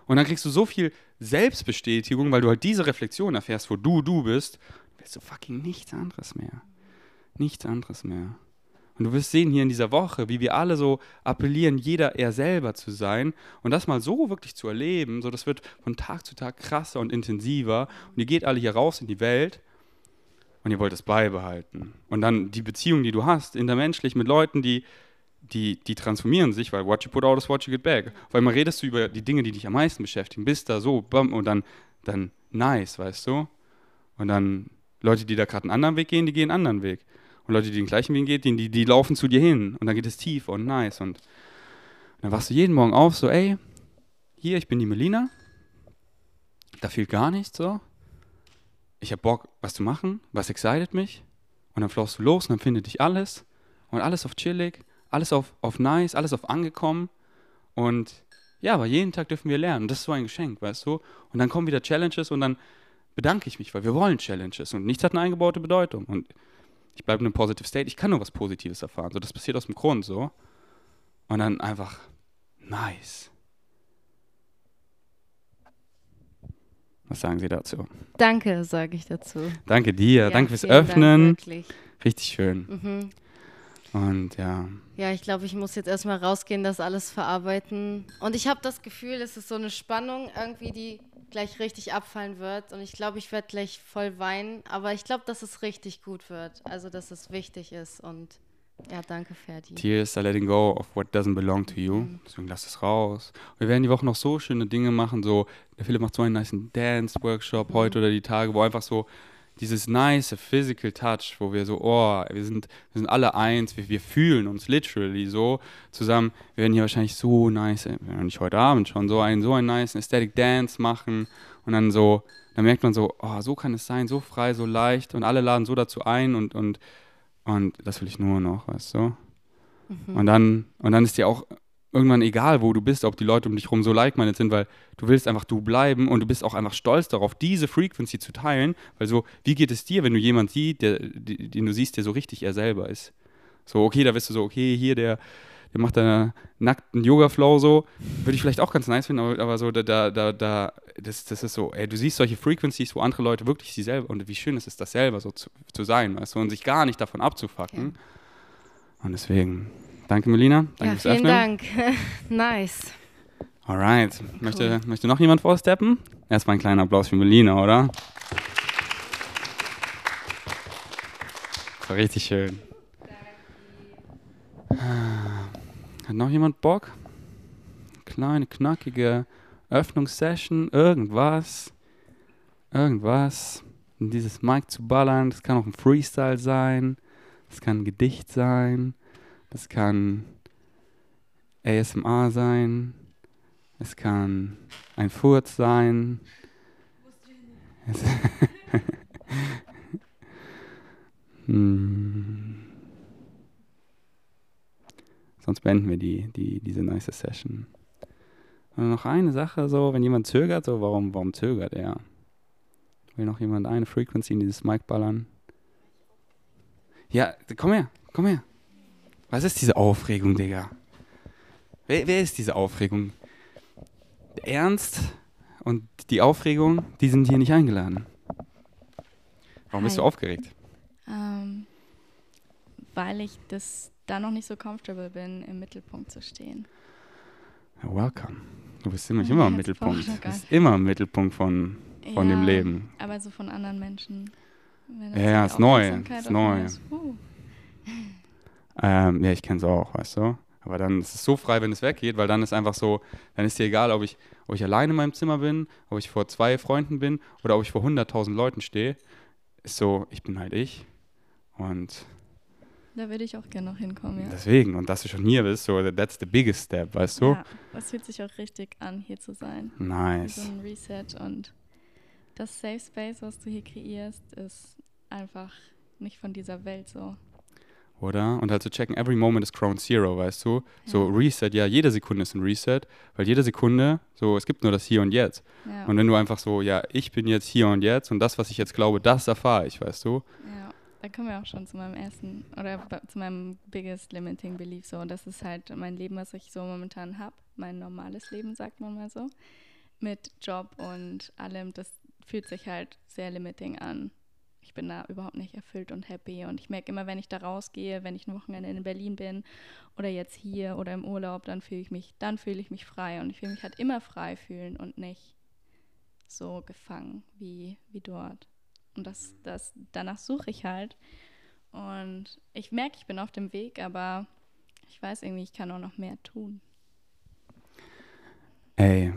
A: Und dann kriegst du so viel Selbstbestätigung, weil du halt diese Reflexion erfährst, wo du du bist, willst du fucking nichts anderes mehr. Nichts anderes mehr. Und du wirst sehen hier in dieser Woche, wie wir alle so appellieren, jeder er selber zu sein und das mal so wirklich zu erleben. So, das wird von Tag zu Tag krasser und intensiver. Und ihr geht alle hier raus in die Welt und ihr wollt es beibehalten. Und dann die Beziehung, die du hast, intermenschlich mit Leuten, die, die, die transformieren sich, weil what you put out is what you get back. Weil man redest du über die Dinge, die dich am meisten beschäftigen, bist da so, bam, und dann, dann nice, weißt du? Und dann Leute, die da gerade einen anderen Weg gehen, die gehen einen anderen Weg. Und Leute, die den gleichen Weg gehen, die, die laufen zu dir hin. Und dann geht es tief und nice. Und dann wachst du jeden Morgen auf, so, ey, hier, ich bin die Melina. Da fehlt gar nichts, so. Ich habe Bock, was zu machen, was excited mich. Und dann flaust du los und dann findet dich alles. Und alles auf chillig, alles auf, auf nice, alles auf angekommen. Und ja, aber jeden Tag dürfen wir lernen. Und das ist so ein Geschenk, weißt du? Und dann kommen wieder Challenges und dann bedanke ich mich, weil wir wollen Challenges. Und nichts hat eine eingebaute Bedeutung. Und ich bleibe in einem Positive State, ich kann nur was Positives erfahren. So, das passiert aus dem Grund so. Und dann einfach nice. Was sagen Sie dazu?
B: Danke, sage ich dazu.
A: Danke dir, ja, danke fürs Öffnen. Dank, Richtig schön. Mhm. Und ja.
B: Ja, ich glaube, ich muss jetzt erstmal rausgehen, das alles verarbeiten. Und ich habe das Gefühl, es ist so eine Spannung irgendwie, die gleich richtig abfallen wird. Und ich glaube, ich werde gleich voll weinen. Aber ich glaube, dass es richtig gut wird. Also, dass es wichtig ist. Und ja, danke, Ferdi.
A: Tears are letting go of what doesn't belong to you. Mhm. Deswegen lass es raus. Wir werden die Woche noch so schöne Dinge machen. So, der Philipp macht so einen nice Dance-Workshop mhm. heute oder die Tage, wo einfach so dieses nice Physical Touch, wo wir so, oh, wir sind, wir sind alle eins, wir, wir fühlen uns literally so zusammen. Wir werden hier wahrscheinlich so nice, wenn nicht heute Abend schon, so einen, so einen nice Aesthetic Dance machen und dann so, dann merkt man so, oh, so kann es sein, so frei, so leicht und alle laden so dazu ein und, und, und das will ich nur noch, weißt du? Mhm. Und dann, und dann ist dir auch irgendwann egal, wo du bist, ob die Leute um dich herum so like-minded sind, weil du willst einfach du bleiben und du bist auch einfach stolz darauf, diese Frequency zu teilen, weil so, wie geht es dir, wenn du jemanden siehst, der, den du siehst, der so richtig er selber ist? So, okay, da bist du so, okay, hier der, der macht da nackten Yoga-Flow so, würde ich vielleicht auch ganz nice finden, aber, aber so, da, da, da, da, das, das ist so, ey, du siehst solche Frequencies, wo andere Leute wirklich sie selber, und wie schön ist es, das selber so zu, zu sein, weißt du, und sich gar nicht davon abzufacken. Okay. Und deswegen, Danke, Melina. Danke
B: ja, vielen Öffnen. Dank. nice.
A: Alright. Cool. Möchte, möchte noch jemand vorsteppen? Erstmal ein kleiner Applaus für Melina, oder? Das war richtig schön. Hat noch jemand Bock? Kleine, knackige Öffnungssession, irgendwas. Irgendwas. In dieses Mic zu ballern. Das kann auch ein Freestyle sein. Das kann ein Gedicht sein. Das kann ASMR sein. Es kann ein Furz sein. hm. Sonst beenden wir die, die, diese nice Session. Und noch eine Sache, so, wenn jemand zögert, so, warum, warum zögert er? Will noch jemand eine Frequency in dieses Mic ballern? Ja, komm her, komm her. Was ist diese Aufregung, Digga? Wer, wer ist diese Aufregung? Der Ernst und die Aufregung, die sind hier nicht eingeladen. Warum Hi. bist du aufgeregt?
C: Ähm, weil ich das da noch nicht so comfortable bin, im Mittelpunkt zu stehen.
A: Welcome. Du bist immer, immer im Mittelpunkt. Du bist immer im Mittelpunkt von, von ja, dem Leben.
C: Aber so von anderen Menschen.
A: ja, ist neu. Ist neu. Ist, uh. Ähm, ja, ich kenne es auch, weißt du. Aber dann ist es so frei, wenn es weggeht, weil dann ist einfach so, dann ist dir egal, ob ich, ob ich allein in meinem Zimmer bin, ob ich vor zwei Freunden bin oder ob ich vor 100.000 Leuten stehe. Ist so, ich bin halt ich. Und
C: Da würde ich auch gerne noch hinkommen, ja.
A: deswegen, und dass du schon hier bist, so, that's the biggest step, weißt du?
C: Ja, es fühlt sich auch richtig an, hier zu sein. Wie so
A: Nice.
C: ein Reset und das Safe Space, was du hier kreierst, ist einfach nicht von dieser Welt so.
A: Oder? Und halt zu checken, every moment is Ground Zero, weißt du? So. Reset, ja, jede Sekunde ist ein Reset, weil jede Sekunde, so, es gibt nur das Hier und Jetzt.
C: Ja.
A: Und wenn du einfach so, ja, ich bin jetzt hier und jetzt und das, was ich jetzt glaube, das erfahre ich, weißt du?
C: Ja, da kommen wir auch schon zu meinem ersten oder zu meinem biggest limiting belief so. Und das ist halt mein Leben, was ich so momentan habe. Mein normales Leben, sagt man mal so. Mit Job und allem. Das fühlt sich halt sehr limiting an. Bin da überhaupt nicht erfüllt und happy. Und ich merke immer, wenn ich da rausgehe, wenn ich ein Wochenende in Berlin bin oder jetzt hier oder im Urlaub, dann fühle ich mich, dann fühle ich mich frei. Und ich will mich halt immer frei fühlen und nicht so gefangen wie, wie dort. Und das, das, danach suche ich halt. Und ich merke, ich bin auf dem Weg, aber ich weiß irgendwie, ich kann auch noch mehr tun.
A: Ey,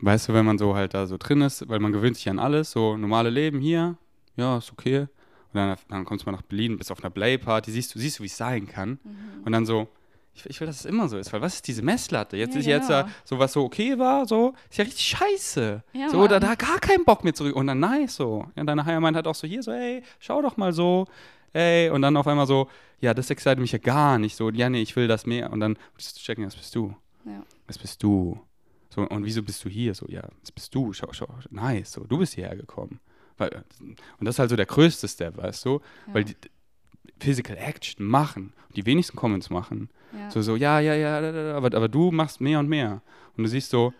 A: weißt du, wenn man so halt da so drin ist, weil man gewöhnt sich an alles, so normale Leben hier, ja, ist okay. Und dann, dann kommst du mal nach Berlin, bist auf einer Play-Party, siehst du, siehst du, wie es sein kann. Und dann so, ich, ich will, dass es immer so ist, weil was ist diese Messlatte? Jetzt
C: Ja,
A: ist jetzt da, so was so okay war, so, ist ja richtig scheiße.
C: Ja,
A: so, da, da gar keinen Bock mehr zurück. Und dann nice so. Ja, deine meint halt auch so hier, so, ey, schau doch mal so, ey. Und dann auf einmal so, ja, das excited mich ja gar nicht. So, ja, nee, ich will das mehr. Und dann würdest du checken, das bist du.
C: Ja.
A: Das bist du. So, und wieso bist du hier? So, ja, das bist du. Schau, schau, nice. So, du bist hierher gekommen. Weil, und das ist halt so der größte Step, weißt du?
C: Ja.
A: Weil die, Physical Action machen. Die wenigsten Comments machen.
C: ja.
A: So, so, ja, ja, ja, aber, aber du machst mehr und mehr. Und du siehst so,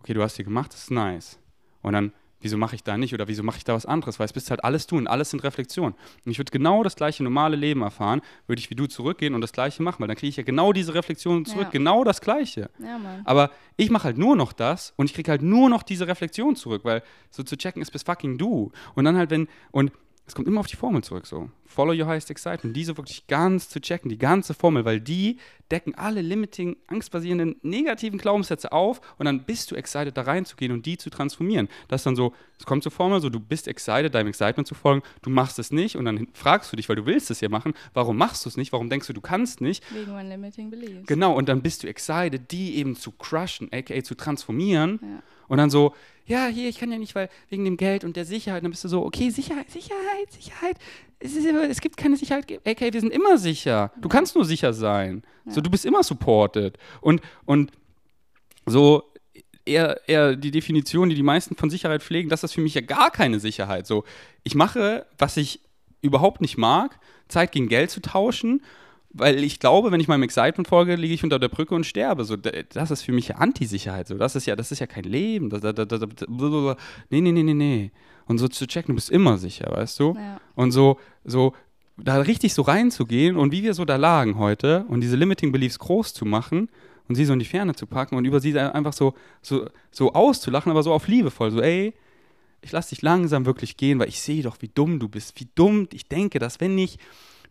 A: okay, du hast die gemacht, das ist nice. Und dann, wieso mache ich da nicht oder wieso mache ich da was anderes? Weil es bist halt alles tun, alles sind Reflexion. Und ich würde genau das gleiche normale Leben erfahren, würde ich wie du zurückgehen und das gleiche machen, weil dann kriege ich ja genau diese Reflexion zurück,
C: Ja.
A: genau das gleiche.
C: ja.
A: Aber ich mache halt nur noch das und ich kriege halt nur noch diese Reflexion zurück, weil so zu checken ist bis fucking du. Und dann halt, wenn, und es kommt immer auf die Formel zurück so. Follow your highest excitement. Diese wirklich ganz zu checken, die ganze Formel, weil die decken alle limiting, angstbasierenden, negativen Glaubenssätze auf und dann bist du excited, da reinzugehen und die zu transformieren. Das ist dann so, es kommt zur Formel, so du bist excited, deinem Excitement zu folgen, du machst es nicht und dann fragst du dich, weil du willst es ja machen, warum machst du es nicht, warum denkst du, du kannst nicht
C: Wegen meinen limiting beliefs.
A: Genau, und dann bist du excited, die eben zu crushen, aka zu transformieren.
C: Ja.
A: Und dann so, ja, hier, ich kann ja nicht, weil wegen dem Geld und der Sicherheit. Und dann bist du so, okay, Sicherheit, Sicherheit, Sicherheit. Es, ist, es gibt keine Sicherheit, aka wir sind immer sicher. Du kannst nur sicher sein. So,
C: Ja.
A: du bist immer supported. Und, und so eher, eher die Definition, die die meisten von Sicherheit pflegen, das ist für mich ja gar keine Sicherheit. So, ich mache, was ich überhaupt nicht mag, Zeit gegen Geld zu tauschen, weil ich glaube, wenn ich meinem Excitement folge, liege ich unter der Brücke und sterbe. So, das ist für mich ja Anti-Sicherheit. So, das ist ja, das ist ja kein Leben. Das, das, das, das, blablabla. nee, nee, nee, nee, nee. Und so zu checken, du bist immer sicher, weißt du?
C: Ja.
A: Und so, so da richtig so reinzugehen und wie wir so da lagen heute und diese Limiting Beliefs groß zu machen und sie so in die Ferne zu packen und über sie einfach so, so, so auszulachen, aber so auf liebevoll, so ey, ich lass dich langsam wirklich gehen, weil ich sehe doch, wie dumm du bist, wie dumm ich denke, dass wenn ich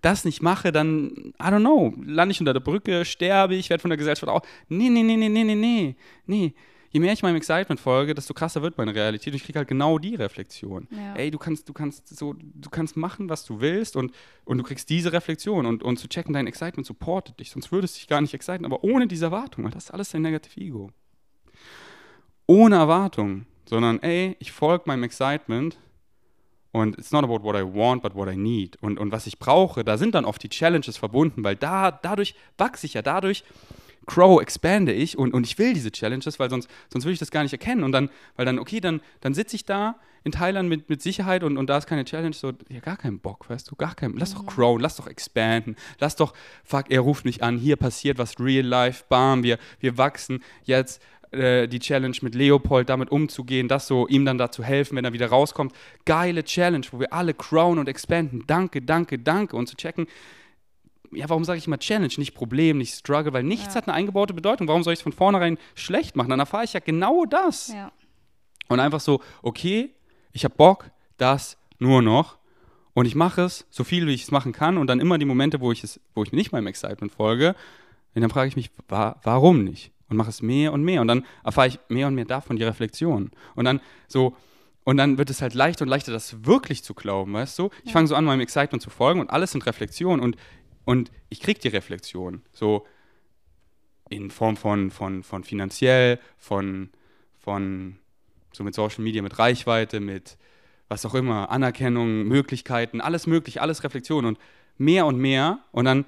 A: das nicht mache, dann, I don't know, lande ich unter der Brücke, sterbe ich, werde von der Gesellschaft auch. Nee, nee, nee, nee, nee, nee, nee, nee. Je mehr ich meinem Excitement folge, desto krasser wird meine Realität und ich kriege halt genau die Reflexion
C: Ja.
A: ey, du kannst, du kannst so, du kannst machen, was du willst und, und du kriegst diese Reflexion und, und zu checken, dein Excitement supportet dich, sonst würdest du dich gar nicht exciten, aber ohne diese Erwartung, weil das ist alles dein Negative Ego. Ohne Erwartung, sondern ey, ich folge meinem Excitement und it's not about what I want, but what I need. Und, und was ich brauche, da sind dann oft die Challenges verbunden, weil da, dadurch wachse ich ja, dadurch grow, expande ich und, und ich will diese Challenges, weil sonst, sonst würde ich das gar nicht erkennen. Und dann, weil dann, okay, dann, dann sitze ich da in Thailand mit, mit Sicherheit und, und da ist keine Challenge, so, ja, gar keinen Bock, weißt du, gar keinen, lass doch growen, lass doch expanden, lass doch, fuck, er ruft mich an, hier passiert was, real life, bam, wir, wir wachsen, jetzt äh, die Challenge mit Leopold damit umzugehen, das so, ihm dann dazu helfen, wenn er wieder rauskommt, geile Challenge, wo wir alle crown und expanden, danke, danke, danke und zu checken, ja, warum sage ich immer Challenge, nicht Problem, nicht Struggle, weil nichts
C: Ja.
A: hat eine eingebaute Bedeutung. Warum soll ich es von vornherein schlecht machen? Dann erfahre ich ja genau das.
C: Ja.
A: Und einfach so, okay, ich habe Bock, das nur noch. Und ich mache es so viel, wie ich es machen kann. Und dann immer die Momente, wo ich es, wo ich nicht meinem Excitement folge, Und dann frage ich mich, wa warum nicht? Und mache es mehr und mehr. Und dann erfahre ich mehr und mehr davon die Reflexion. Und dann so, und dann wird es halt leichter und leichter, das wirklich zu glauben, weißt du? Ich
C: Ja.
A: fange so an, meinem Excitement zu folgen und alles sind Reflexionen und, und ich kriege die Reflexion. So in Form von, von, von finanziell, von, von so mit Social Media, mit Reichweite, mit was auch immer, Anerkennung, Möglichkeiten, alles möglich, alles Reflexion und mehr und mehr und dann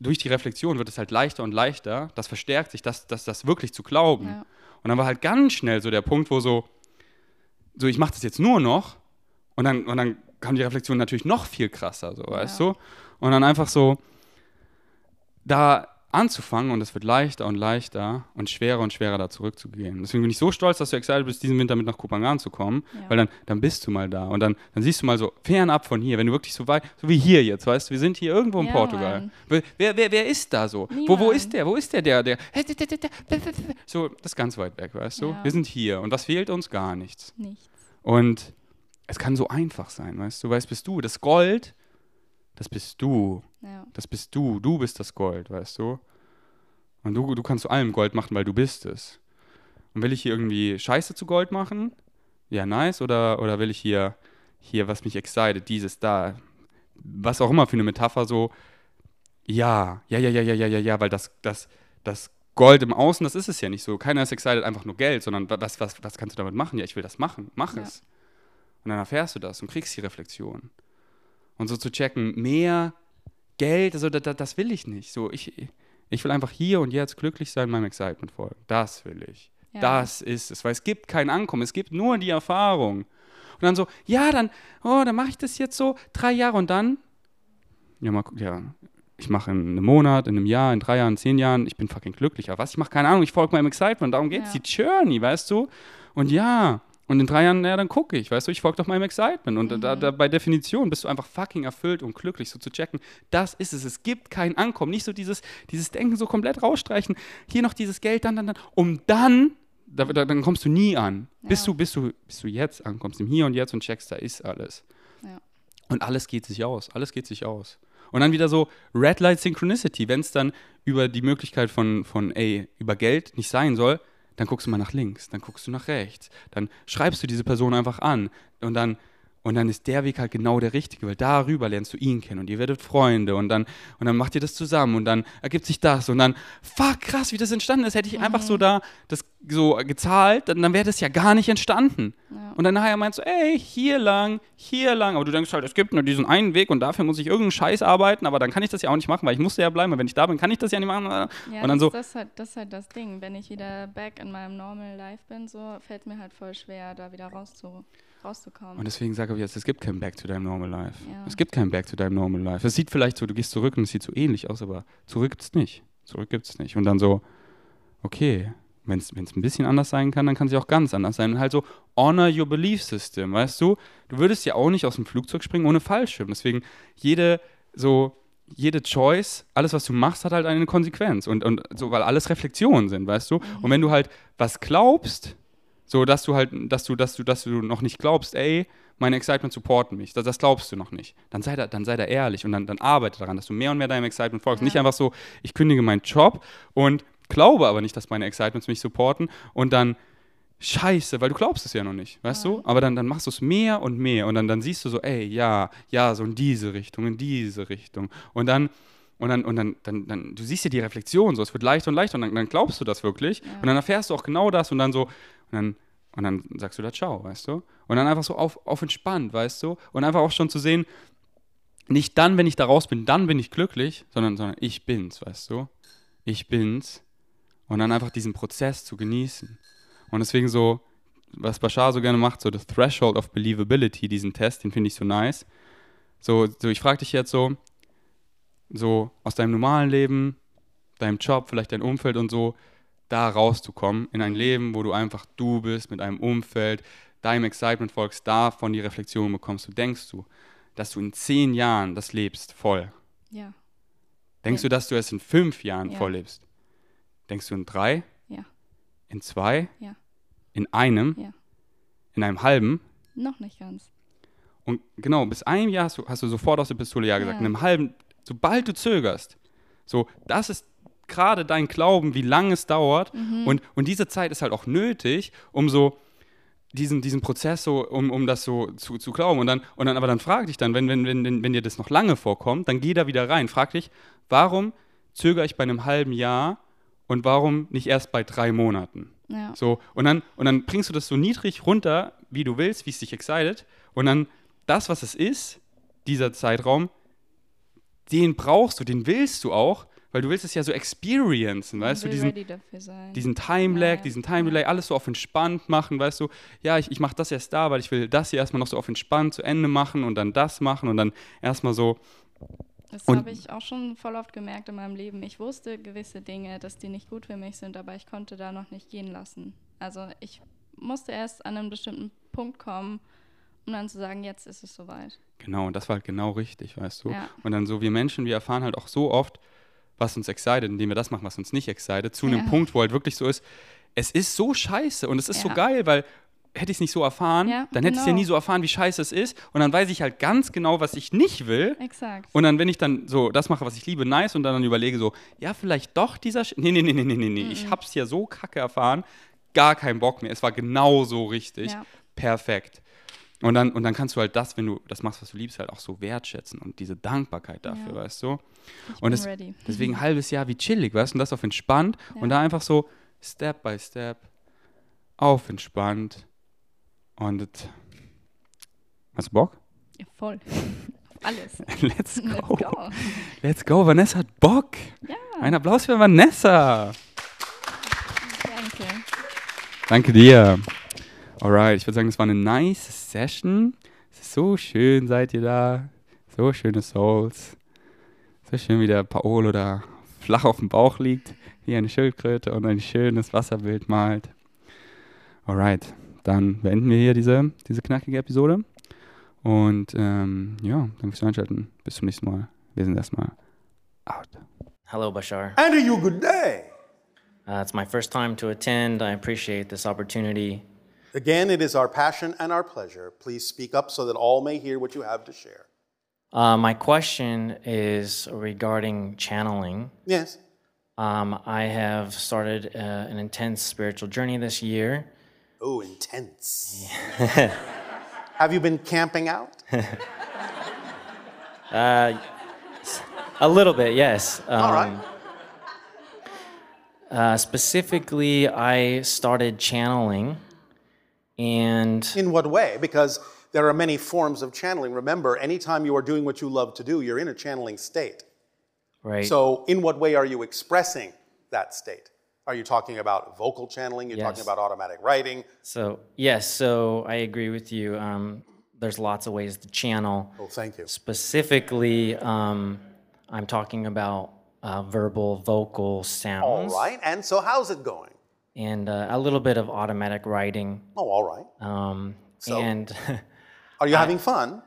A: durch die Reflexion wird es halt leichter und leichter, das verstärkt sich, das, das, das wirklich zu glauben.
C: Ja.
A: Und dann war halt ganz schnell so der Punkt, wo so, so ich mache das jetzt nur noch und dann, und dann kam die Reflexion natürlich noch viel krasser, so, weißt
C: Ja.
A: du? Und dann einfach so da anzufangen und es wird leichter und leichter und schwerer und schwerer da zurückzugehen. Deswegen bin ich so stolz, dass du excited bist, diesen Winter mit nach Kopangan zu kommen,
C: Ja.
A: weil dann, dann bist du mal da und dann, dann siehst du mal so fernab von hier, wenn du wirklich so weit, so wie hier jetzt, weißt du, wir sind hier irgendwo in
C: Ja,
A: Portugal.
C: Mann.
A: Wer, wer, wer, ist da so? Wo, wo ist der? Wo ist der, der, der? So, das ist ganz weit weg, weißt du?
C: Ja.
A: Wir sind hier und was fehlt uns? Gar nichts.
C: Nichts.
A: Und es kann so einfach sein, weißt du? Weißt bist du, das Gold, das bist du.
C: Ja.
A: Das bist du. Du bist das Gold, weißt du? Und du, du kannst zu allem Gold machen, weil du bist es. Und will ich hier irgendwie Scheiße zu Gold machen? Ja, nice. Oder, oder will ich hier, hier, was mich excited, dieses, da, was auch immer für eine Metapher so, ja, ja, ja, ja, ja, ja, ja, ja, weil das, das, das Gold im Außen, das ist es ja nicht so. Keiner ist excited einfach nur Geld, sondern wa- was, was, was kannst du damit machen? Ja, ich will das machen. Mach
C: Ja.
A: es. Und dann erfährst du das und kriegst die Reflexion. Und so zu checken, mehr Geld, also da, da, das will ich nicht. So, ich, ich will einfach hier und jetzt glücklich sein, meinem Excitement folgen. Das will ich.
C: Ja.
A: Das ist es, weil es gibt kein Ankommen, es gibt nur die Erfahrung. Und dann so, ja, dann, oh, dann mache ich das jetzt so drei Jahre und dann, ja, mal, ja, ich mache in einem Monat, in einem Jahr, in drei Jahren, zehn Jahren, ich bin fucking glücklich. Aber was? Ich mache keine Ahnung, ich folge meinem Excitement, darum geht's,
C: Ja.
A: die Journey, weißt du? Und ja, und in drei Jahren, ja, dann gucke ich, weißt du, ich folge doch meinem Excitement. Und da, da, bei Definition bist du einfach fucking erfüllt und glücklich, so zu checken, das ist es. Es gibt kein Ankommen. Nicht so dieses, dieses Denken so komplett rausstreichen. Hier noch dieses Geld, dann, dann, dann. Um dann, da, da, dann kommst du nie an. Bis,
C: Ja.
A: du, bis, du, bis du jetzt ankommst, im Hier und Jetzt und checkst, da ist alles.
C: Ja.
A: Und alles geht sich aus. Alles geht sich aus. Und dann wieder so Red Light Synchronicity. Wenn es dann über die Möglichkeit von, von, ey, über Geld nicht sein soll, dann guckst du mal nach links, dann guckst du nach rechts, dann schreibst du diese Person einfach an und dann, und dann ist der Weg halt genau der richtige, weil darüber lernst du ihn kennen und ihr werdet Freunde und dann, und dann macht ihr das zusammen und dann ergibt sich das und dann, fuck, krass, wie das entstanden ist, hätte ich einfach so da das so gezahlt, dann, dann wäre das ja gar nicht entstanden.
C: Ja.
A: Und dann nachher meinst du, ey, hier lang, hier lang. Aber du denkst halt, es gibt nur diesen einen Weg und dafür muss ich irgendeinen Scheiß arbeiten, aber dann kann ich das ja auch nicht machen, weil ich musste ja bleiben. Und wenn ich da bin, kann ich das ja nicht machen.
C: Ja,
A: und dann
C: das,
A: so,
C: das, ist halt, das ist halt das Ding. Wenn ich wieder back in meinem normal life bin, so fällt mir halt voll schwer, da wieder rauszu, rauszukommen.
A: und deswegen sage ich jetzt, es gibt kein Back to deinem normal life.
C: Ja.
A: Es gibt kein Back to deinem normal life. Es sieht vielleicht so, du gehst zurück und es sieht so ähnlich aus, aber zurück gibt's nicht. Zurück gibt's nicht. Und dann so, okay, wenn es ein bisschen anders sein kann, dann kann es ja auch ganz anders sein. Und halt so, honor your belief system, weißt du? Du würdest ja auch nicht aus dem Flugzeug springen ohne Fallschirm. Deswegen jede so, jede Choice, alles, was du machst, hat halt eine Konsequenz. Und, und so, weil alles Reflexionen sind, weißt du? Und wenn du halt was glaubst, so dass du halt, dass du, dass du, dass du noch nicht glaubst, ey, meine Excitement supporten mich, das, das glaubst du noch nicht. Dann sei da, dann sei da ehrlich und dann, dann arbeite daran, dass du mehr und mehr deinem Excitement folgst.
C: Ja.
A: Nicht einfach so, ich kündige meinen Job und glaube aber nicht, dass meine Excitements mich supporten und dann Scheiße, weil du glaubst es ja noch nicht, weißt
C: Ja.
A: du? Aber dann, dann machst du es mehr und mehr und dann, dann siehst du so, ey, ja, ja, so in diese Richtung, in diese Richtung. Und dann, und dann, und dann, dann, dann du siehst ja die Reflexion so, es wird leichter und leichter und dann, dann glaubst du das wirklich
C: Ja.
A: und dann erfährst du auch genau das und dann so, und dann, und dann sagst du da ciao, weißt du? Und dann einfach so auf, auf entspannt, weißt du? Und einfach auch schon zu sehen, nicht dann, wenn ich da raus bin, dann bin ich glücklich, sondern, sondern ich bin's, weißt du? Ich bin's. Und dann einfach diesen Prozess zu genießen. Und deswegen so, was Bashar so gerne macht, so the Threshold of Believability, diesen Test, den finde ich so nice. So, so ich frage dich jetzt so, so aus deinem normalen Leben, deinem Job, vielleicht dein Umfeld und so, da rauszukommen in ein Leben, wo du einfach du bist, mit einem Umfeld, deinem Excitement folgst, davon die Reflexion bekommst. Du denkst du, dass du in zehn Jahren das lebst voll.
C: ja,
A: Denkst
C: Ja.
A: du, dass du es in fünf Jahren
C: Ja.
A: voll lebst? Denkst du in drei?
C: Ja.
A: In zwei?
C: Ja.
A: In einem?
C: Ja.
A: In einem halben?
C: noch nicht ganz.
A: Und genau, bis einem Jahr hast du, hast du sofort aus der Pistole Ja gesagt.
C: Ja.
A: In einem halben, sobald du zögerst, so, das ist gerade dein Glauben, wie lange es dauert. Und, und diese Zeit ist halt auch nötig, um so diesen, diesen Prozess so, um, um das so zu, zu glauben. Und dann, und dann, aber dann frag dich dann, wenn, wenn, wenn, wenn, wenn dir das noch lange vorkommt, dann geh da wieder rein. Frag dich, warum zögere ich bei einem halben Jahr und warum nicht erst bei drei Monaten?
C: Ja.
A: So, und dann, und dann bringst du das so niedrig runter, wie du willst, wie es dich excited. Und dann das, was es ist, dieser Zeitraum, den brauchst du, den willst du auch, weil du willst es ja so experiencen, weißt du, diesen, diesen Time-Lag,
C: Ja,
A: diesen. Time-Delay, alles so auf entspannt machen, weißt du, ja, ich, ich mache das erst da, weil ich will das hier erstmal noch so auf entspannt zu Ende machen und dann das machen und dann erstmal so,
C: Das habe ich auch schon voll oft gemerkt in meinem Leben. Ich wusste gewisse Dinge, dass die nicht gut für mich sind, aber ich konnte da noch nicht gehen lassen. Also ich musste erst an einen bestimmten Punkt kommen, um dann zu sagen, jetzt ist es soweit.
A: genau, und das war halt genau richtig, weißt du.
C: Ja.
A: Und dann so, wir Menschen, wir erfahren halt auch so oft, was uns excited, indem wir das machen, was uns nicht excited, zu einem
C: Ja.
A: Punkt, wo halt wirklich so ist, es ist so scheiße und es ist so
C: Ja.
A: geil, weil hätte ich es nicht so erfahren,
C: Ja,
A: dann hätte ich es ja
C: genau.
A: nie so erfahren, wie scheiße es ist und dann weiß ich halt ganz genau, was ich nicht will
C: Exakt.
A: Und dann, wenn ich dann so das mache, was ich liebe, nice, und dann, dann überlege so, ja, vielleicht doch dieser. Sch nee, nee, nee, nee, nee, nee, nee.
C: Mhm.
A: Ich hab's ja so kacke erfahren, gar keinen Bock mehr. Es war genau so richtig.
C: Ja.
A: Perfekt. Und dann, und dann kannst du halt das, wenn du das machst, was du liebst, halt auch so wertschätzen und diese Dankbarkeit dafür,
C: Ja.
A: weißt du?
C: ich
A: Und
C: ready.
A: deswegen ein halbes Jahr wie chillig, weißt du, und das auf entspannt
C: Ja.
A: und da einfach so Step by Step auf entspannt. Und das- hast du Bock?
C: Ja, voll. Auf alles.
A: Let's
C: Let's
A: go.
C: go.
A: Let's go. Vanessa hat Bock.
C: Ja,
A: Ein Applaus für Vanessa.
C: danke.
A: Danke dir. Alright, ich würde sagen, das war eine nice Session. Es ist so schön, seid ihr da. So schöne Souls. So schön, wie der Paolo da flach auf dem Bauch liegt, wie eine Schildkröte und ein schönes Wasserbild malt. Alright, dann beenden wir hier diese, diese knackige Episode. Und ähm, ja, danke fürs Einschalten. Bis zum nächsten Mal. Wir sind erstmal out.
D: Hello, Bashar.
E: And to you, good day.
D: Uh, it's my first time to attend. I appreciate this opportunity.
E: Again, it is our passion and our pleasure. Please speak up so that all may hear what you have to share.
D: Uh, my question is regarding channeling.
E: Yes.
D: Um, I have started uh, an intense spiritual journey this year.
E: Oh, intense. have you been camping out?
D: A little bit, yes. Um,
E: All right.
D: uh, specifically, I started channeling, and
E: In what way? Because there are many forms of channeling. Remember, anytime you are doing what you love to do, you're in a channeling state.
D: right.
E: So, in what way are you expressing that state? Are you talking about vocal channeling? You're talking about automatic writing?
D: So yes, so I agree with you. Um, there's lots of ways to channel.
E: Oh, thank you.
D: Specifically, um, I'm talking about uh, verbal, vocal sounds,
E: right. And so, how's it going?
D: And uh, a little bit of automatic writing.
E: Oh, all right.
D: Um,
E: So?
D: And
E: Are you having fun?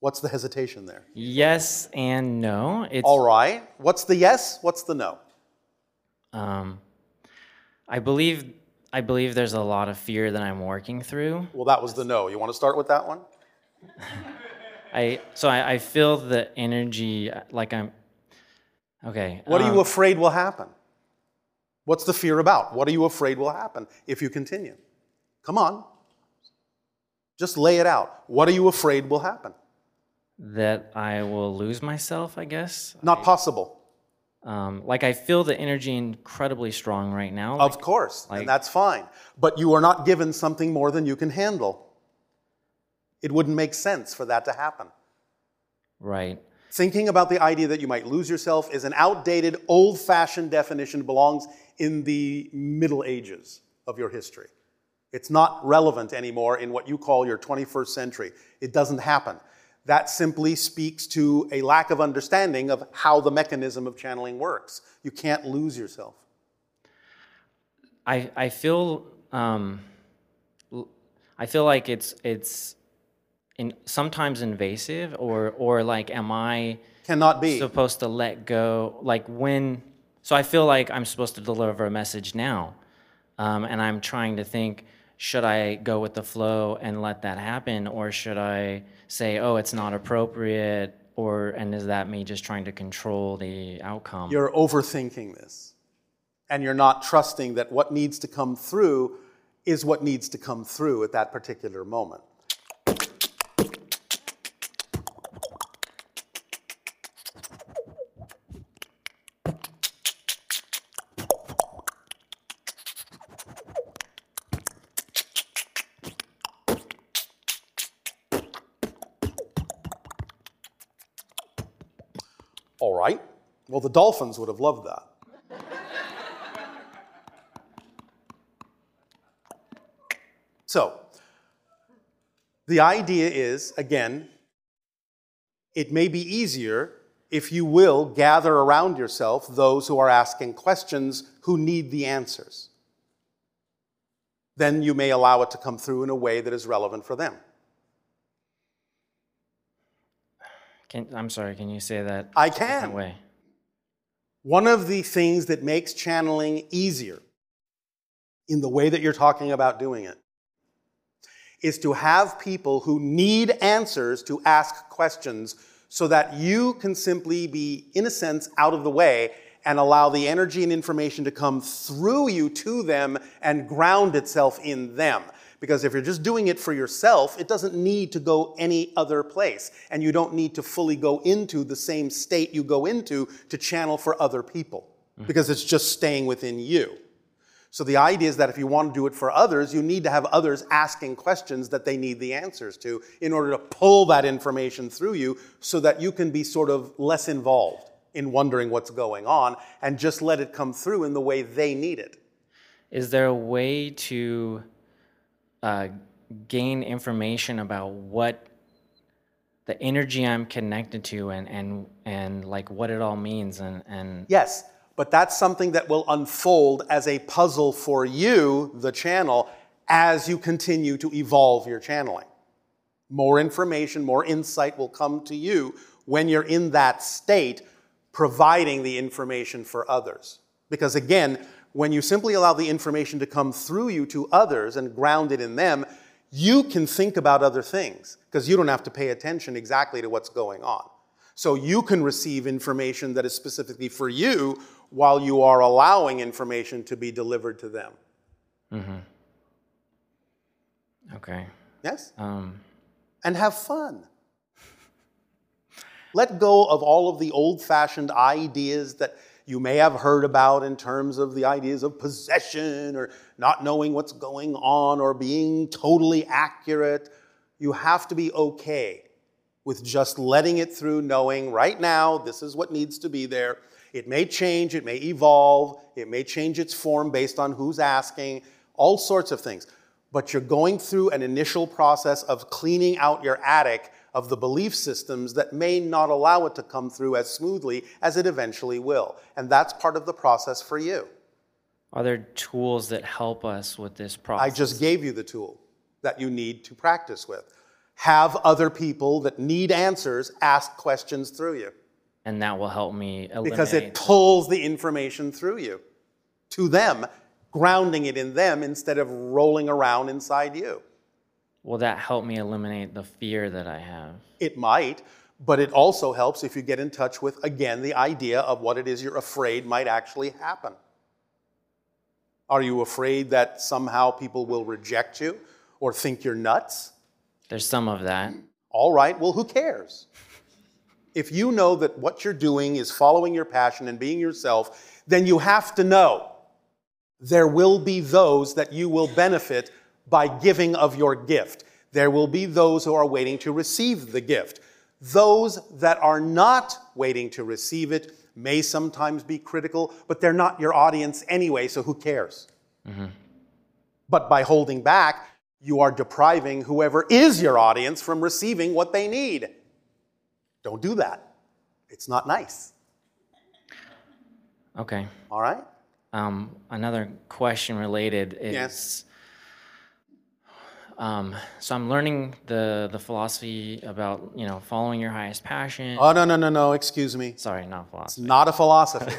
E: What's the hesitation there?
D: yes and no. It's
E: All right. What's the yes? What's the no?
D: um, I believe I believe there's a lot of fear that I'm working through.
E: Well, that was the no. You want to start with that one?
D: I so I, I feel the energy uh, like I'm okay.
E: What are
D: um,
E: you afraid will happen? What's the fear about? What are you afraid will happen if you continue? Come on. Just lay it out. What are you afraid will happen?
D: that I will lose myself? I guess.
E: Not possible.
D: Um, like I feel the energy incredibly strong right now.
E: Of course.
D: like-
E: and that's fine. But you are not given something more than you can handle. It wouldn't make sense for that to happen.
D: right.
E: Thinking about the idea that you might lose yourself is an outdated, old fashioned definition, belongs in the Middle Ages of your history. It's not relevant anymore in what you call your 21st century. It doesn't happen. That simply speaks to a lack of understanding of how the mechanism of channeling works. You can't lose yourself.
D: I I feel um, I feel like it's it's in, sometimes invasive or or like am I
E: Cannot be.
D: supposed to let go like when so I feel like I'm supposed to deliver a message now um, and I'm trying to think should I go with the flow and let that happen or should I say oh it's not appropriate or and is that me just trying to control the outcome?
E: You're overthinking this. And you're not trusting that what needs to come through is what needs to come through at that particular moment. The dolphins would have loved that. So, the idea is again, it may be easier if you will gather around yourself those who are asking questions who need the answers. Then you may allow it to come through in a way that is relevant for them.
D: Can, I'm sorry, can you say that
E: I can.
D: way?
E: One of the things that makes channeling easier in the way that you're talking about doing it is to have people who need answers to ask questions so that you can simply be, in a sense, out of the way and allow the energy and information to come through you to them and ground itself in them. Because if you're just doing it for yourself, it doesn't need to go any other place. And you don't need to fully go into the same state you go into to channel for other people, mm-hmm. because it's just staying within you. So the idea is that if you want to do it for others, you need to have others asking questions that they need the answers to in order to pull that information through you so that you can be sort of less involved in wondering what's going on and just let it come through in the way they need it.
D: Is there a way to uh, gain information about what the energy I'm connected to and, and, and like what it all means and, and
E: Yes, but that's something that will unfold as a puzzle for you, the channel, as you continue to evolve your channeling. More information, more insight will come to you when you're in that state, providing the information for others. Because again, when you simply allow the information to come through you to others and ground it in them, you can think about other things because you don't have to pay attention exactly to what's going on. So you can receive information that is specifically for you while you are allowing information to be delivered to them. Mm-hmm.
D: okay.
E: Yes?
D: Um,
E: And have fun. Let go of all of the old fashioned ideas that you may have heard about in terms of the ideas of possession or not knowing what's going on or being totally accurate. You have to be okay with just letting it through, knowing right now this is what needs to be there. It may change, it may evolve, it may change its form based on who's asking, all sorts of things. But you're going through an initial process of cleaning out your attic of the belief systems that may not allow it to come through as smoothly as it eventually will. And that's part of the process for you.
D: are there tools that help us with this process?
E: I just gave you the tool that you need to practice with. Have other people that need answers ask questions through you
D: and that will help me eliminate.
E: because it pulls the information through you to them, grounding it in them instead of rolling around inside you.
D: Will that help me eliminate the fear that I have?
E: It might, but it also helps if you get in touch with, again, the idea of what it is you're afraid might actually happen. Are you afraid that somehow people will reject you or think you're nuts?
D: There's some of that.
E: All right, well, who cares? If you know that what you're doing is following your passion and being yourself, then you have to know there will be those that you will benefit by giving of your gift. There will be those who are waiting to receive the gift. Those that are not waiting to receive it may sometimes be critical, but they're not your audience anyway, so who cares? But by holding back, you are depriving whoever is your audience from receiving what they need. Don't do that. It's not nice.
D: Okay.
E: All right?
D: Um, another question related is
E: Yes.
D: Um, so I'm learning the the philosophy about you know following your highest passion.
E: Oh, no, no, no, no. Excuse me.
D: Sorry, not philosophy.
E: Not a philosophy.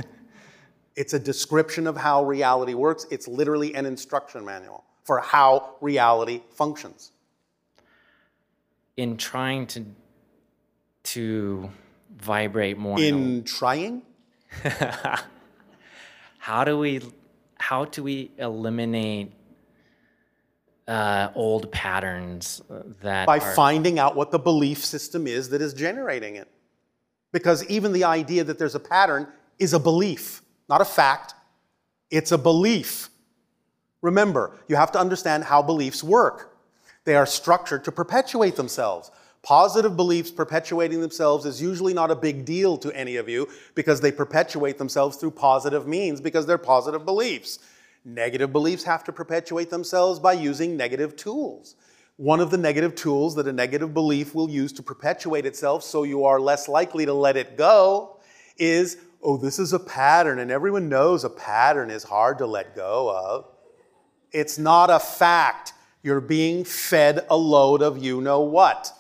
E: it's a description of how reality works. It's literally an instruction manual for how reality functions.
D: In trying to to vibrate more? In
E: trying,
D: how do we how do we eliminate uh, old patterns uh, that
E: by finding out what the belief system is that is generating it. Because even the idea that there's a pattern is a belief, not a fact. It's a belief. Remember, you have to understand how beliefs work. They are structured to perpetuate themselves. Positive beliefs perpetuating themselves is usually not a big deal to any of you because they perpetuate themselves through positive means because they're positive beliefs. Negative beliefs have to perpetuate themselves by using negative tools. One of the negative tools that a negative belief will use to perpetuate itself so you are less likely to let it go is oh, this is a pattern, and everyone knows a pattern is hard to let go of. It's not a fact. You're being fed a load of you know what.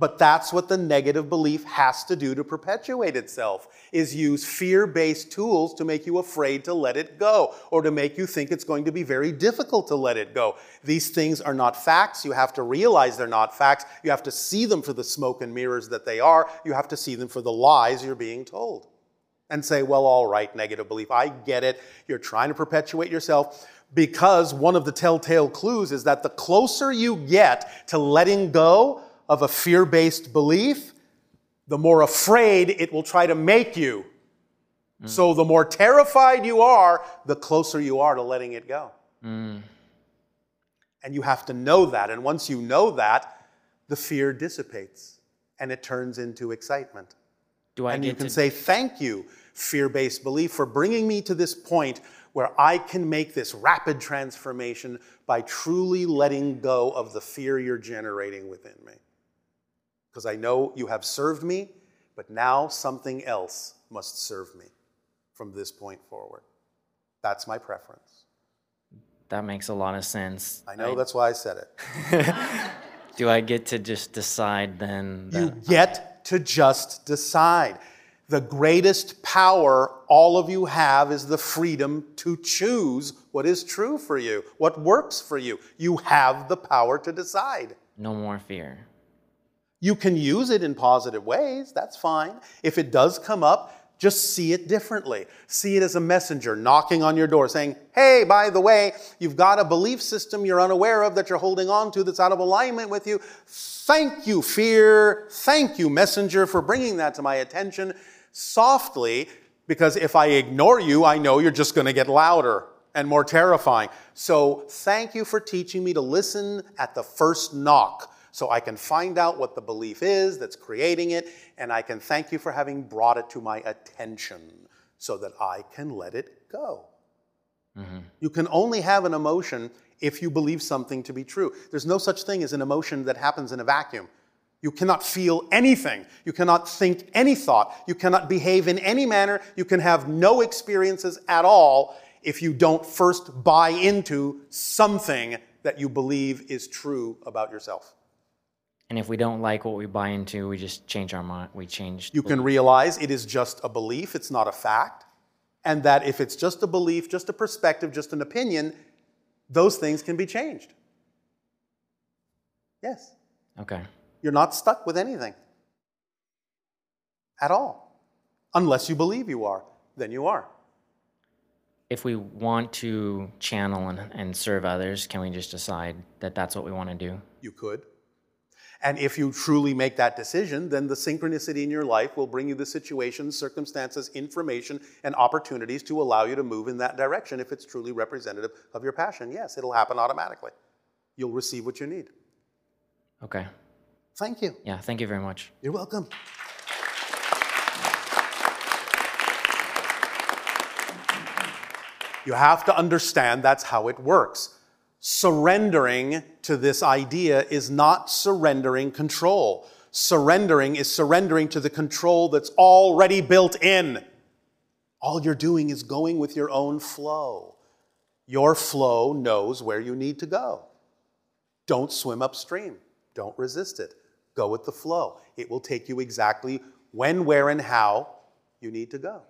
E: But that's what the negative belief has to do to perpetuate itself is use fear-based tools to make you afraid to let it go or to make you think it's going to be very difficult to let it go. These things are not facts. You have to realize they're not facts. You have to see them for the smoke and mirrors that they are. You have to see them for the lies you're being told. And say, well, all right, negative belief. I get it. You're trying to perpetuate yourself because one of the telltale clues is that the closer you get to letting go of a fear based belief, the more afraid it will try to make you. Mm. So the more terrified you are, the closer you are to letting it go. Mm. And you have to know that. And once you know that, the fear dissipates and it turns into excitement.
D: do I
E: And you can
D: to
E: say, Thank you, fear based belief, for bringing me to this point where I can make this rapid transformation by truly letting go of the fear you're generating within me. Because I know you have served me, but now something else must serve me from this point forward. That's my preference.
D: that makes a lot of sense.
E: I know that's why I said it.
D: Do I get to just decide then that
E: You get to just decide. The greatest power all of you have is the freedom to choose what is true for you, what works for you. You have the power to decide.
D: no more fear?
E: You can use it in positive ways, that's fine. If it does come up, just see it differently. See it as a messenger knocking on your door saying, Hey, by the way, you've got a belief system you're unaware of that you're holding on to that's out of alignment with you. Thank you, fear. Thank you, messenger, for bringing that to my attention softly, because if I ignore you, I know you're just going to get louder and more terrifying. So thank you for teaching me to listen at the first knock so I can find out what the belief is that's creating it, and I can thank you for having brought it to my attention so that I can let it go. Mm-hmm. You can only have an emotion if you believe something to be true. There's no such thing as an emotion that happens in a vacuum. You cannot feel anything. You cannot think any thought. You cannot behave in any manner. You can have no experiences at all if you don't first buy into something that you believe is true about yourself.
D: And if we don't like what we buy into, we just change our mind. We change.
E: You can realize it is just a belief, it's not a fact. And that if it's just a belief, just a perspective, just an opinion, those things can be changed. Yes.
D: Okay.
E: You're not stuck with anything at all. Unless you believe you are, then you are.
D: If we want to channel and, and serve others, can we just decide that that's what we want to do?
E: You could. And if you truly make that decision, then the synchronicity in your life will bring you the situations, circumstances, information, and opportunities to allow you to move in that direction if it's truly representative of your passion. Yes, it'll happen automatically. You'll receive what you need.
D: Okay.
E: Thank you.
D: Yeah. Thank you very much.
E: You're welcome. You have to understand that's how it works. Surrendering to this idea is not surrendering control. Surrendering is surrendering to the control that's already built in. All you're doing is going with your own flow. Your flow knows where you need to go. Don't swim upstream. Don't resist it. Go with the flow. It will take you exactly when, where, and how you need to go.